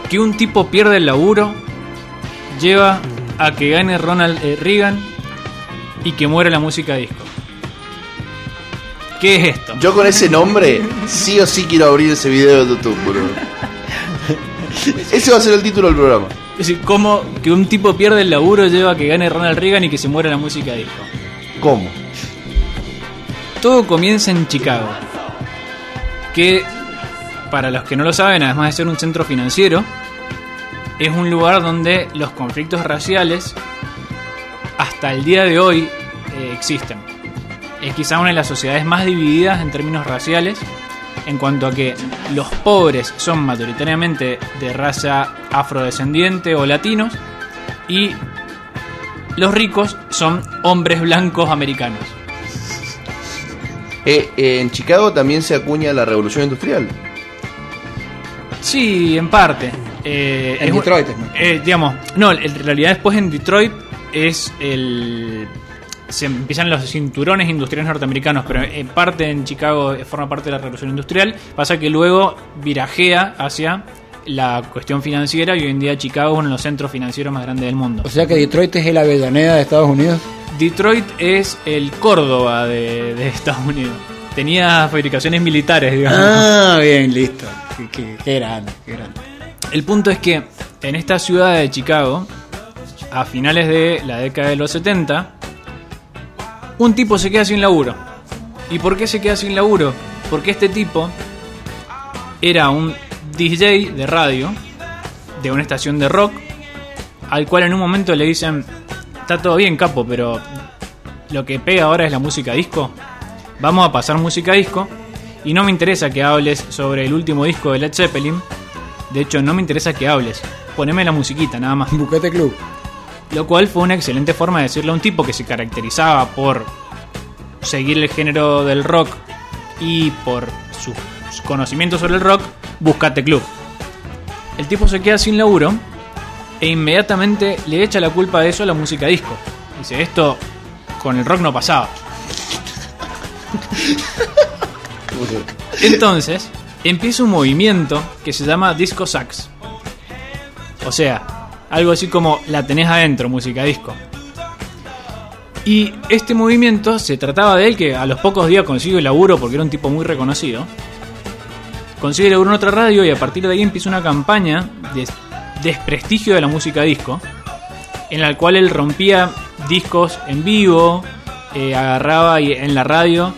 que un tipo pierde el laburo lleva a que gane Ronald eh, Reagan y que muera la música disco. ¿Qué es esto? Yo con ese nombre, sí o sí quiero abrir ese video de YouTube, bro. Ese va a ser el título del programa. Es decir, como que un tipo pierde el laburo lleva a que gane Ronald Reagan y que se muera la música disco. ¿Cómo? Todo comienza en Chicago, que para los que no lo saben, además de ser un centro financiero, es un lugar donde los conflictos raciales hasta el día de hoy eh, existen. Es quizá una de las sociedades más divididas en términos raciales, en cuanto a que los pobres son mayoritariamente de raza afrodescendiente o latinos y los ricos son hombres blancos americanos. Eh, eh, en Chicago también se acuña la revolución industrial. Sí, en parte. Eh, En es- Detroit digamos, no, en realidad después en Detroit es el... Se empiezan los cinturones industriales norteamericanos, pero en parte en Chicago forma parte de la revolución industrial. Pasa que luego virajea hacia la cuestión financiera y hoy en día Chicago es uno de los centros financieros más grandes del mundo. O sea que Detroit es el Avellaneda de Estados Unidos. Detroit es el Córdoba de, de Estados Unidos. Tenía fabricaciones militares, digamos. Ah, bien, listo. Qué, qué- qué grande, qué grande. El punto es que en esta ciudad de Chicago, a finales de la década de los 70, un tipo se queda sin laburo. ¿Y por qué se queda sin laburo? Porque este tipo era un DJ de radio de una estación de rock, al cual en un momento le dicen, está todo bien capo, pero lo que pega ahora es la música disco. Vamos a pasar música disco. Y no me interesa que hables sobre el último disco de Led Zeppelin. De hecho, no me interesa que hables. Poneme la musiquita, nada más. Buquete Club. Lo cual fue una excelente forma de decirle a un tipo que se caracterizaba por seguir el género del rock y por sus conocimientos sobre el rock, buscate club. El tipo se queda sin laburo e inmediatamente le echa la culpa de eso a la música disco. Dice, esto con el rock no pasaba. Entonces, empieza un movimiento que se llama Disco Sax. O sea, algo así como la tenés adentro, música disco. Y este movimiento se trataba de él que a los pocos días consigue laburo porque era un tipo muy reconocido. Consigue laburo en otra radio y a partir de ahí empieza una campaña de desprestigio de la música disco. En la cual él rompía discos en vivo, eh, agarraba y en la radio,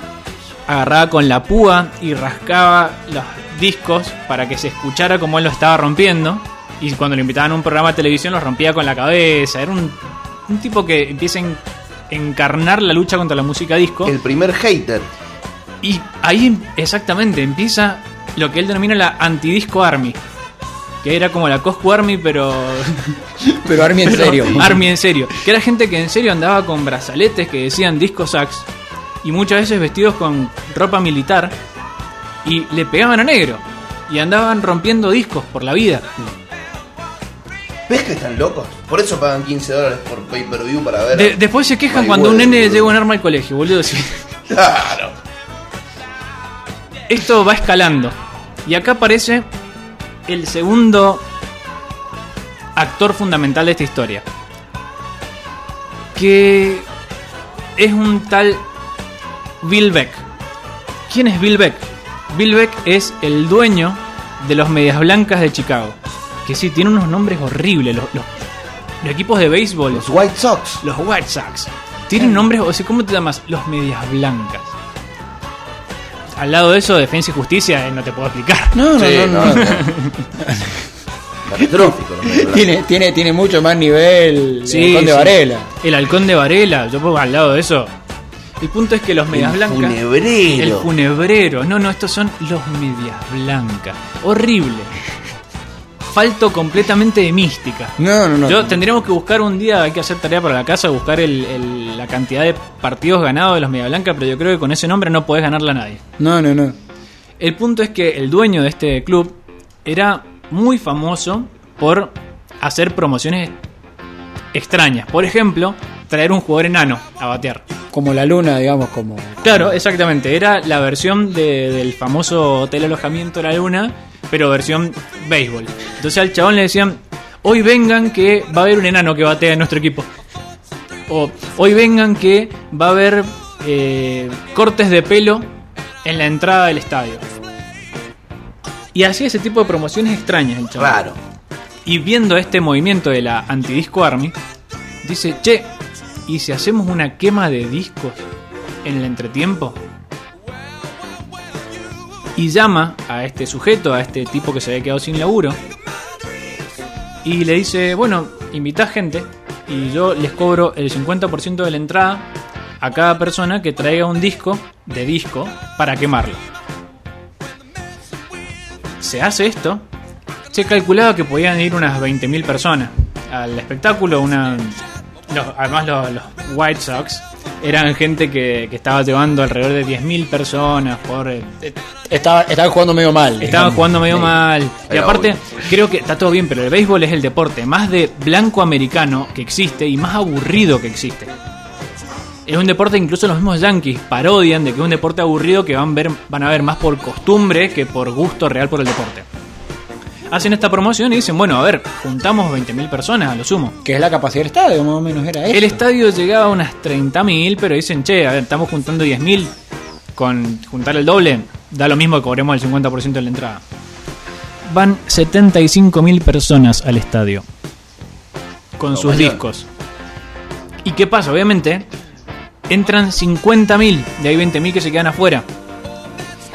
agarraba con la púa y rascaba los discos para que se escuchara como él lo estaba rompiendo. Y cuando lo invitaban a un programa de televisión los rompía con la cabeza. Era un, un tipo que empieza a en- encarnar la lucha contra la música disco. El primer hater. Y ahí exactamente empieza lo que él denomina la Antidisco Army. Que era como la Cosco Army, pero. Pero Army en pero serio. Army en serio. Que era gente que en serio andaba con brazaletes que decían disco sax. Y muchas veces vestidos con ropa militar. Y le pegaban a negro. Y andaban rompiendo discos por la vida. ¿Ves que están locos? Por eso pagan 15 dólares por pay per view para ver. De- después se quejan cuando un nene boludo. lleva un arma al colegio, boludo. sí. Claro. Esto va escalando. Y acá aparece el segundo actor fundamental de esta historia. Que es un tal Bill Beck. ¿Quién es Bill Beck? Bill Beck es el dueño de los Medias Blancas de Chicago. Que sí, tiene unos nombres horribles. Los, los- los equipos de béisbol. Los White Sox. Los White Sox. Tienen nombres, o sea, ¿cómo te llamas? Los Medias Blancas. Al lado de eso, Defensa y Justicia, eh, no te puedo explicar. No, no, Sí, no, no, no. no. Catastrófico. ¿no? Tiene, tiene, tiene mucho más nivel Sí, Con de sí. Varela. El halcón de Varela, yo pongo al lado de eso. El punto es que los Medias El Blancas. funebrero. El funebrero. No, no, estos son los Medias Blancas. Horrible. Falto completamente de mística. No, no, no. Yo tendríamos que buscar un día, hay que hacer tarea para la casa, buscar el- el- la cantidad de partidos ganados de los Media Blancas, pero yo creo que con ese nombre no podés ganarle a nadie. No, no, no. El punto es que el dueño de este club era muy famoso por hacer promociones extrañas. Por ejemplo, traer un jugador enano a batear. Como la luna, digamos, como. Claro, exactamente. Era la versión de- del famoso hotel alojamiento La Luna, pero versión béisbol. Entonces al chabón le decían, hoy vengan que va a haber un enano que batea en nuestro equipo. O hoy vengan que va a haber eh, cortes de pelo en la entrada del estadio. Y hacía ese tipo de promociones extrañas el chabón. Claro. Y viendo este movimiento de la Antidisco Army, dice, che, ¿y si hacemos una quema de discos en el entretiempo? Y llama a este sujeto, a este tipo que se había quedado sin laburo, y le dice, bueno, invita gente y yo les cobro el 50% de la entrada a cada persona que traiga un disco de disco para quemarlo. Se hace esto, se calculaba que podían ir unas 20.000 personas al espectáculo, una, además los White Sox Eran gente que, que estaba llevando alrededor de 10.000 personas por... eh, Estaba, estaban jugando medio mal. Estaban digamos. jugando medio Sí. mal. Y Era aparte, obvio. creo que está todo bien, pero el béisbol es el deporte más de blanco americano que existe y más aburrido que existe. Es un deporte que incluso los mismos yankees parodian de que es un deporte aburrido que van, ver, van a ver más por costumbre que por gusto real por el deporte. Hacen esta promoción y dicen, bueno, a ver, juntamos 20.000 personas a lo sumo. Que es la capacidad del estadio, más o menos era eso. El estadio llegaba a unas 30.000, pero dicen, che, a ver, estamos juntando 10.000 con juntar el doble, da lo mismo que cobremos el 50% de la entrada. Van 75.000 personas al estadio con No, sus discos. ¿Y qué pasa? Obviamente, entran 50.000, de ahí 20.000 que se quedan afuera.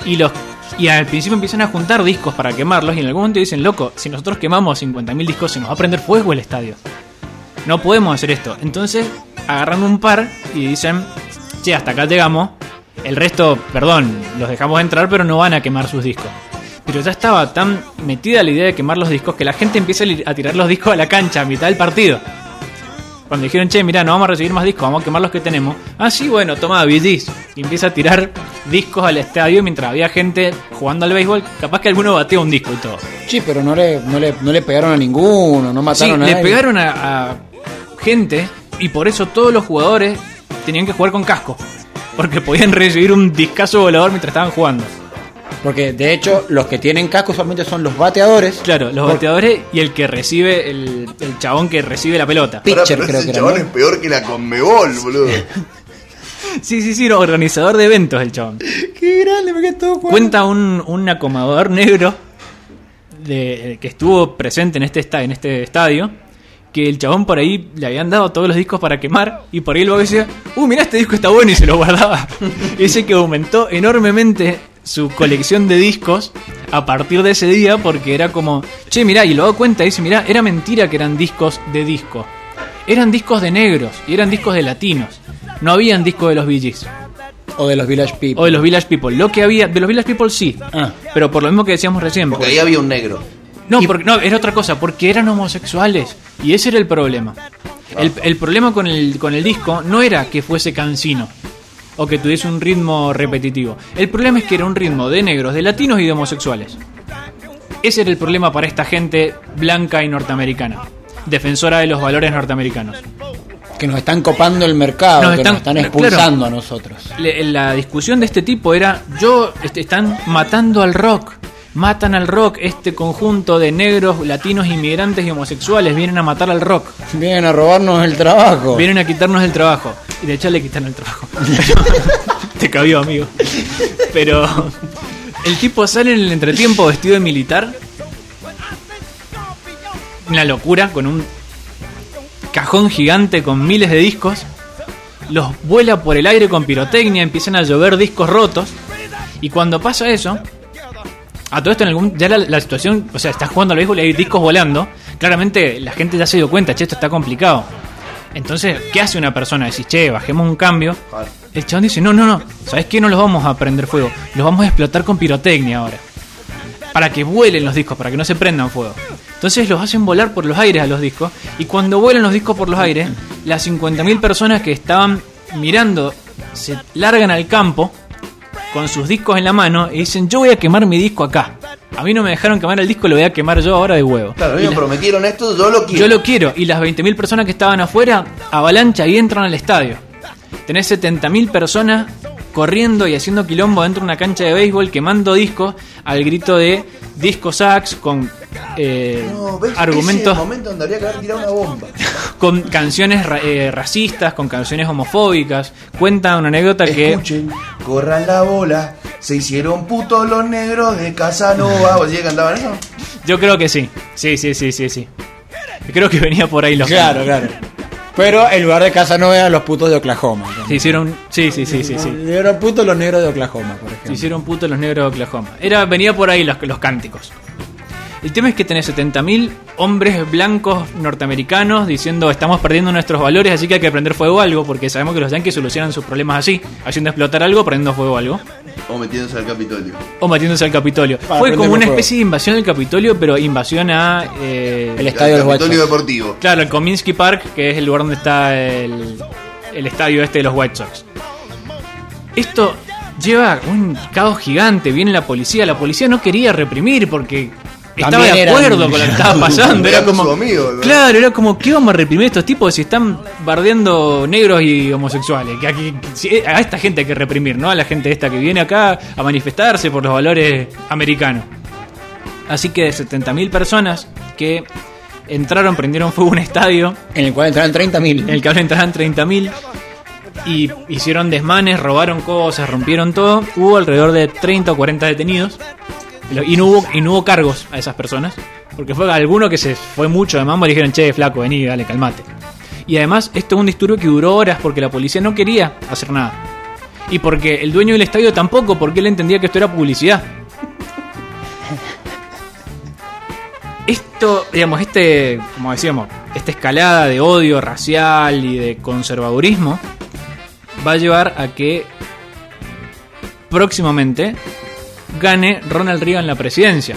Y los y al principio empiezan a juntar discos para quemarlos y en algún momento dicen, loco, si nosotros quemamos 50.000 discos se nos va a prender fuego el estadio. No podemos hacer esto. Entonces agarran un par y dicen, che, hasta acá llegamos. El resto, perdón, los dejamos entrar, pero no van a quemar sus discos. Pero ya estaba tan metida la idea de quemar los discos que la gente empieza a tirar los discos a la cancha a mitad del partido. Cuando dijeron, che, mira, no vamos a recibir más discos, vamos a quemar los que tenemos. Ah, sí, bueno, toma, BGs. Y empieza a tirar discos al estadio mientras había gente jugando al béisbol. Capaz que alguno batea un disco y todo. Sí, pero no le, no le, no le pegaron a ninguno, no Sí, mataron a le nadie. pegaron a, a gente y por eso todos los jugadores tenían que jugar con casco. Porque podían recibir un discazo volador mientras estaban jugando. Porque de hecho, los que tienen casco solamente son los bateadores. Claro, los Por- bateadores y el que recibe, el, el chabón que recibe la pelota. Pitcher, Ahora, pero creo ese que era, chabón ¿no? es peor que la Conmebol, boludo. Sí, sí, sí, no, organizador de eventos el chabón. Qué grande, me quedé todo jugando. Cuenta un, un acomodador negro de, que estuvo presente en este, esta- en este estadio. Que el chabón por ahí le habían dado todos los discos para quemar. Y por ahí luego decía: Uh, mira, este disco está bueno. Y se lo guardaba. Y dice que aumentó enormemente su colección de discos a partir de ese día. Porque era como: Che, mirá, y luego cuenta. Dice: Mirá, era mentira que eran discos de disco. Eran discos de negros y eran discos de latinos. No habían discos de los Bee Gees. O de los Village People. O de los Village People. Lo que había. De los Village People sí. Ah. Pero por lo mismo que decíamos recién. Porque porque- ahí había un negro. no, porque, no, era otra cosa. Porque eran homosexuales. Y ese era el problema. El, el problema con el, con el disco no era que fuese cansino. O que tuviese un ritmo repetitivo. El problema es que era un ritmo de negros, de latinos y de homosexuales. Ese era el problema para esta gente blanca y norteamericana. Defensora de los valores norteamericanos. Que nos están copando el mercado, Nos que están- nos están claro. expulsando a nosotros. La discusión de este tipo era, yo, este, están matando al rock, matan al rock, este conjunto de negros, latinos, inmigrantes y homosexuales vienen a matar al rock, Vienen a robarnos el trabajo. vienen a quitarnos el trabajo. Y de hecho le quitan el trabajo. Te cabió, amigo. Pero el tipo sale en el entretiempo vestido de militar. Una locura, con un cajón gigante con miles de discos. Los vuela por el aire con pirotecnia, empiezan a llover discos rotos. Y cuando pasa eso, a todo esto en algún. Ya la, la situación. O sea, estás jugando al béisbol y hay discos volando. Claramente la gente ya se dio cuenta, che, esto está complicado. Entonces, ¿qué hace una persona? Decís, che, bajemos un cambio. El chabón dice, no, no, no. ¿Sabes qué? No los vamos a prender fuego. Los vamos a explotar con pirotecnia ahora. Para que vuelen los discos, para que no se prendan fuego. Entonces los hacen volar por los aires a los discos. Y cuando vuelan los discos por los aires, las 50.000 personas que estaban mirando se largan al campo con sus discos en la mano y dicen, yo voy a quemar mi disco acá. A mí no me dejaron quemar el disco, lo voy a quemar yo ahora de huevo. Claro, a mí me la- prometieron esto, yo lo quiero. yo lo quiero. Y las 20.000 personas que estaban afuera, avalancha y entran al estadio. Tenés 70.000 personas corriendo y haciendo quilombo dentro de una cancha de béisbol, quemando discos al grito de disco sax con eh, No, argumentos, momento donde habría que haber tirado una bomba. con canciones ra- eh, racistas, con canciones homofóbicas. Cuenta una anécdota que Escuchen, corran la bola. Se hicieron putos los negros de Casanova. ¿Vos que cantaban eso? yo creo que sí. Sí, sí, sí, sí, sí. Creo que venía por ahí los Claro, claro. Pero en lugar de Casanova eran los putos de Oklahoma. Se hicieron. Sí, sí, sí, sí, sí. Eran putos los negros de Oklahoma, por ejemplo. Se hicieron putos los negros de Oklahoma. Era, venía por ahí los, los cánticos. El tema es que tenés 70.000 hombres blancos norteamericanos diciendo estamos perdiendo nuestros valores, así que hay que prender fuego a algo, porque sabemos que los yankees solucionan sus problemas así, haciendo explotar algo, prendiendo fuego a algo, O metiéndose al Capitolio. o metiéndose al Capitolio. Para Fue como una especie de invasión del Capitolio, pero invasión a... eh, El estadio de los Capitolio White Sox. Deportivo. Claro, el Cominsky Park, que es el lugar donde está el, el estadio este de los White Sox. Esto lleva un caos gigante, viene la policía, la policía no quería reprimir porque estaba de eran- acuerdo con lo que estaba pasando. Era como, su amigo, ¿no? claro, era como, ¿qué vamos a reprimir a estos tipos si están bardeando negros y homosexuales? Que aquí, si- a esta gente hay que reprimir, ¿no? A la gente esta que viene acá a manifestarse por los valores americanos. Así que de 70.000 personas que entraron, prendieron fuego a un estadio En el cual entraron 30.000. en el que ahora entraban 30.000 y hicieron desmanes, robaron cosas, rompieron todo. Hubo alrededor de 30 o 40 detenidos y no hubo, y no hubo cargos a esas personas. Porque fue alguno que se fue mucho de mambo y dijeron, che, flaco, vení, dale, calmate. Y además, esto es un disturbio que duró horas porque la policía no quería hacer nada. Y porque el dueño del estadio tampoco, porque él entendía que esto era publicidad. Esto, digamos, este, como decíamos, esta escalada de odio racial y de conservadurismo va a llevar a que próximamente gane Ronald Reagan la presidencia.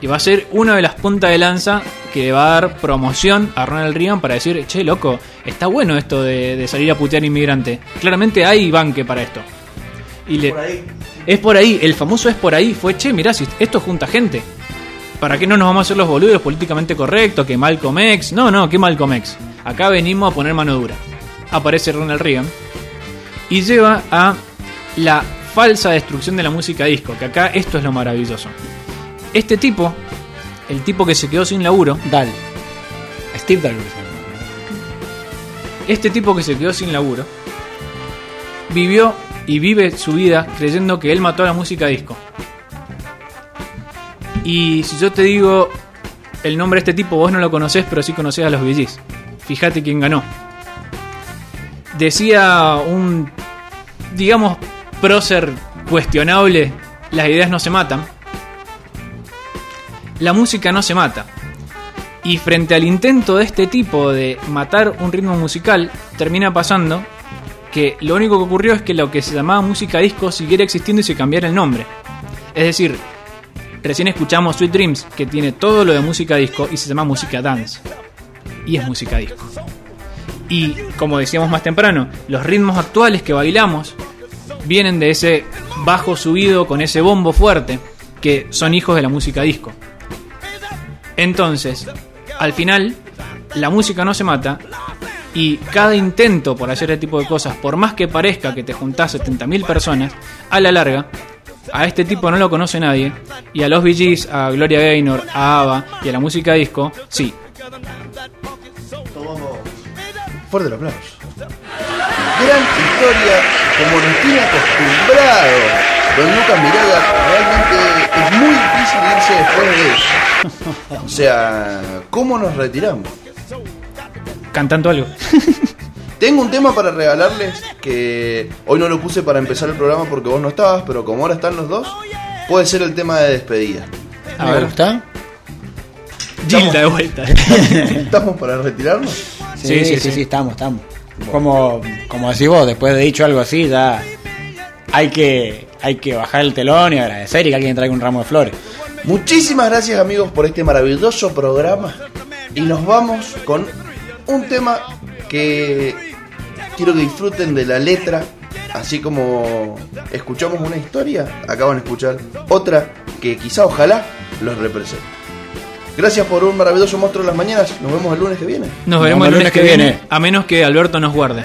Y va a ser una de las puntas de lanza que va a dar promoción a Ronald Reagan para decir, che, loco, está bueno esto de, de salir a putear inmigrante. Claramente hay banque para esto. Y le, Es por ahí, el famoso es por ahí. Fue, che, mirá, si esto junta gente. ¿Para qué no nos vamos a hacer los boludos políticamente correctos? Que Malcolm X. No, no, que Malcolm X. Acá venimos a poner mano dura. Aparece Ronald Reagan. Y lleva a la falsa destrucción de la música disco. Que acá esto es lo maravilloso. Este tipo, el tipo que se quedó sin laburo, Dal. Steve Dallas. este tipo que se quedó sin laburo, vivió y vive su vida creyendo que él mató a la música disco. Y si yo te digo el nombre de este tipo, vos no lo conocés, pero sí conocés a los Gees. Fíjate quién ganó. Decía un, digamos, prócer cuestionable, las ideas no se matan. La música no se mata. Y frente al intento de este tipo de matar un ritmo musical, termina pasando que lo único que ocurrió es que lo que se llamaba música disco siguiera existiendo y se cambiara el nombre. Es decir, recién escuchamos Sweet Dreams, que tiene todo lo de música disco y se llama música dance. Y es música disco. Y como decíamos más temprano, los ritmos actuales que bailamos vienen de ese bajo subido con ese bombo fuerte, que son hijos de la música disco. Entonces, al final, la música no se mata y cada intento por hacer este tipo de cosas, por más que parezca que te juntás 70.000 personas, a la larga, a este tipo no lo conoce nadie y a los Gees, a Gloria Gaynor, a ABBA y a la música disco, sí. Fuerte el aplauso. Gran historia, como nos tiene acostumbrado Don Lucas Mirada, realmente es muy difícil irse después de eso. O sea, ¿cómo nos retiramos? Cantando algo. Tengo un tema para regalarles que hoy no lo puse para empezar el programa porque vos no estabas, pero como ahora están los dos, puede ser el tema de despedida. A ¿Me ver, gusta? Gilda de vuelta. ¿Estamos para retirarnos? Sí, sí, sí, estamos, estamos. Como, como decís vos, después de dicho algo así, ya hay que, hay que bajar el telón y agradecer y que alguien traiga un ramo de flores. Muchísimas gracias amigos por este maravilloso programa y nos vamos con un tema que quiero que disfruten de la letra, así como escuchamos una historia, acaban de escuchar otra que quizá ojalá los represente. Gracias por un maravilloso monstruo de las mañanas, nos vemos el lunes que viene. Nos veremos el lunes que viene, a menos que Alberto nos guarde.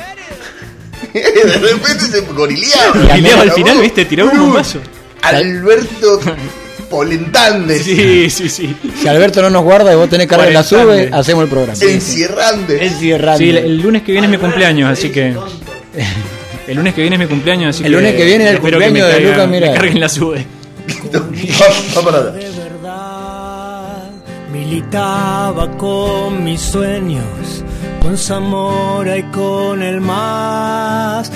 de repente se gorileaba. Y al final, viste, tiró un bombazo. Alberto Polentande. Sí, sí, sí. Si Alberto no nos guarda y vos tenés carga en la sube, hacemos el programa. Cierrando. Sí, el, lunes que viene es mi cumpleaños, así que. El lunes que viene es mi cumpleaños, así El lunes que viene es el que cumpleaños de Lucas Mirada. Me carguen la sube. Militaba con mis sueños, con Zamora y con el más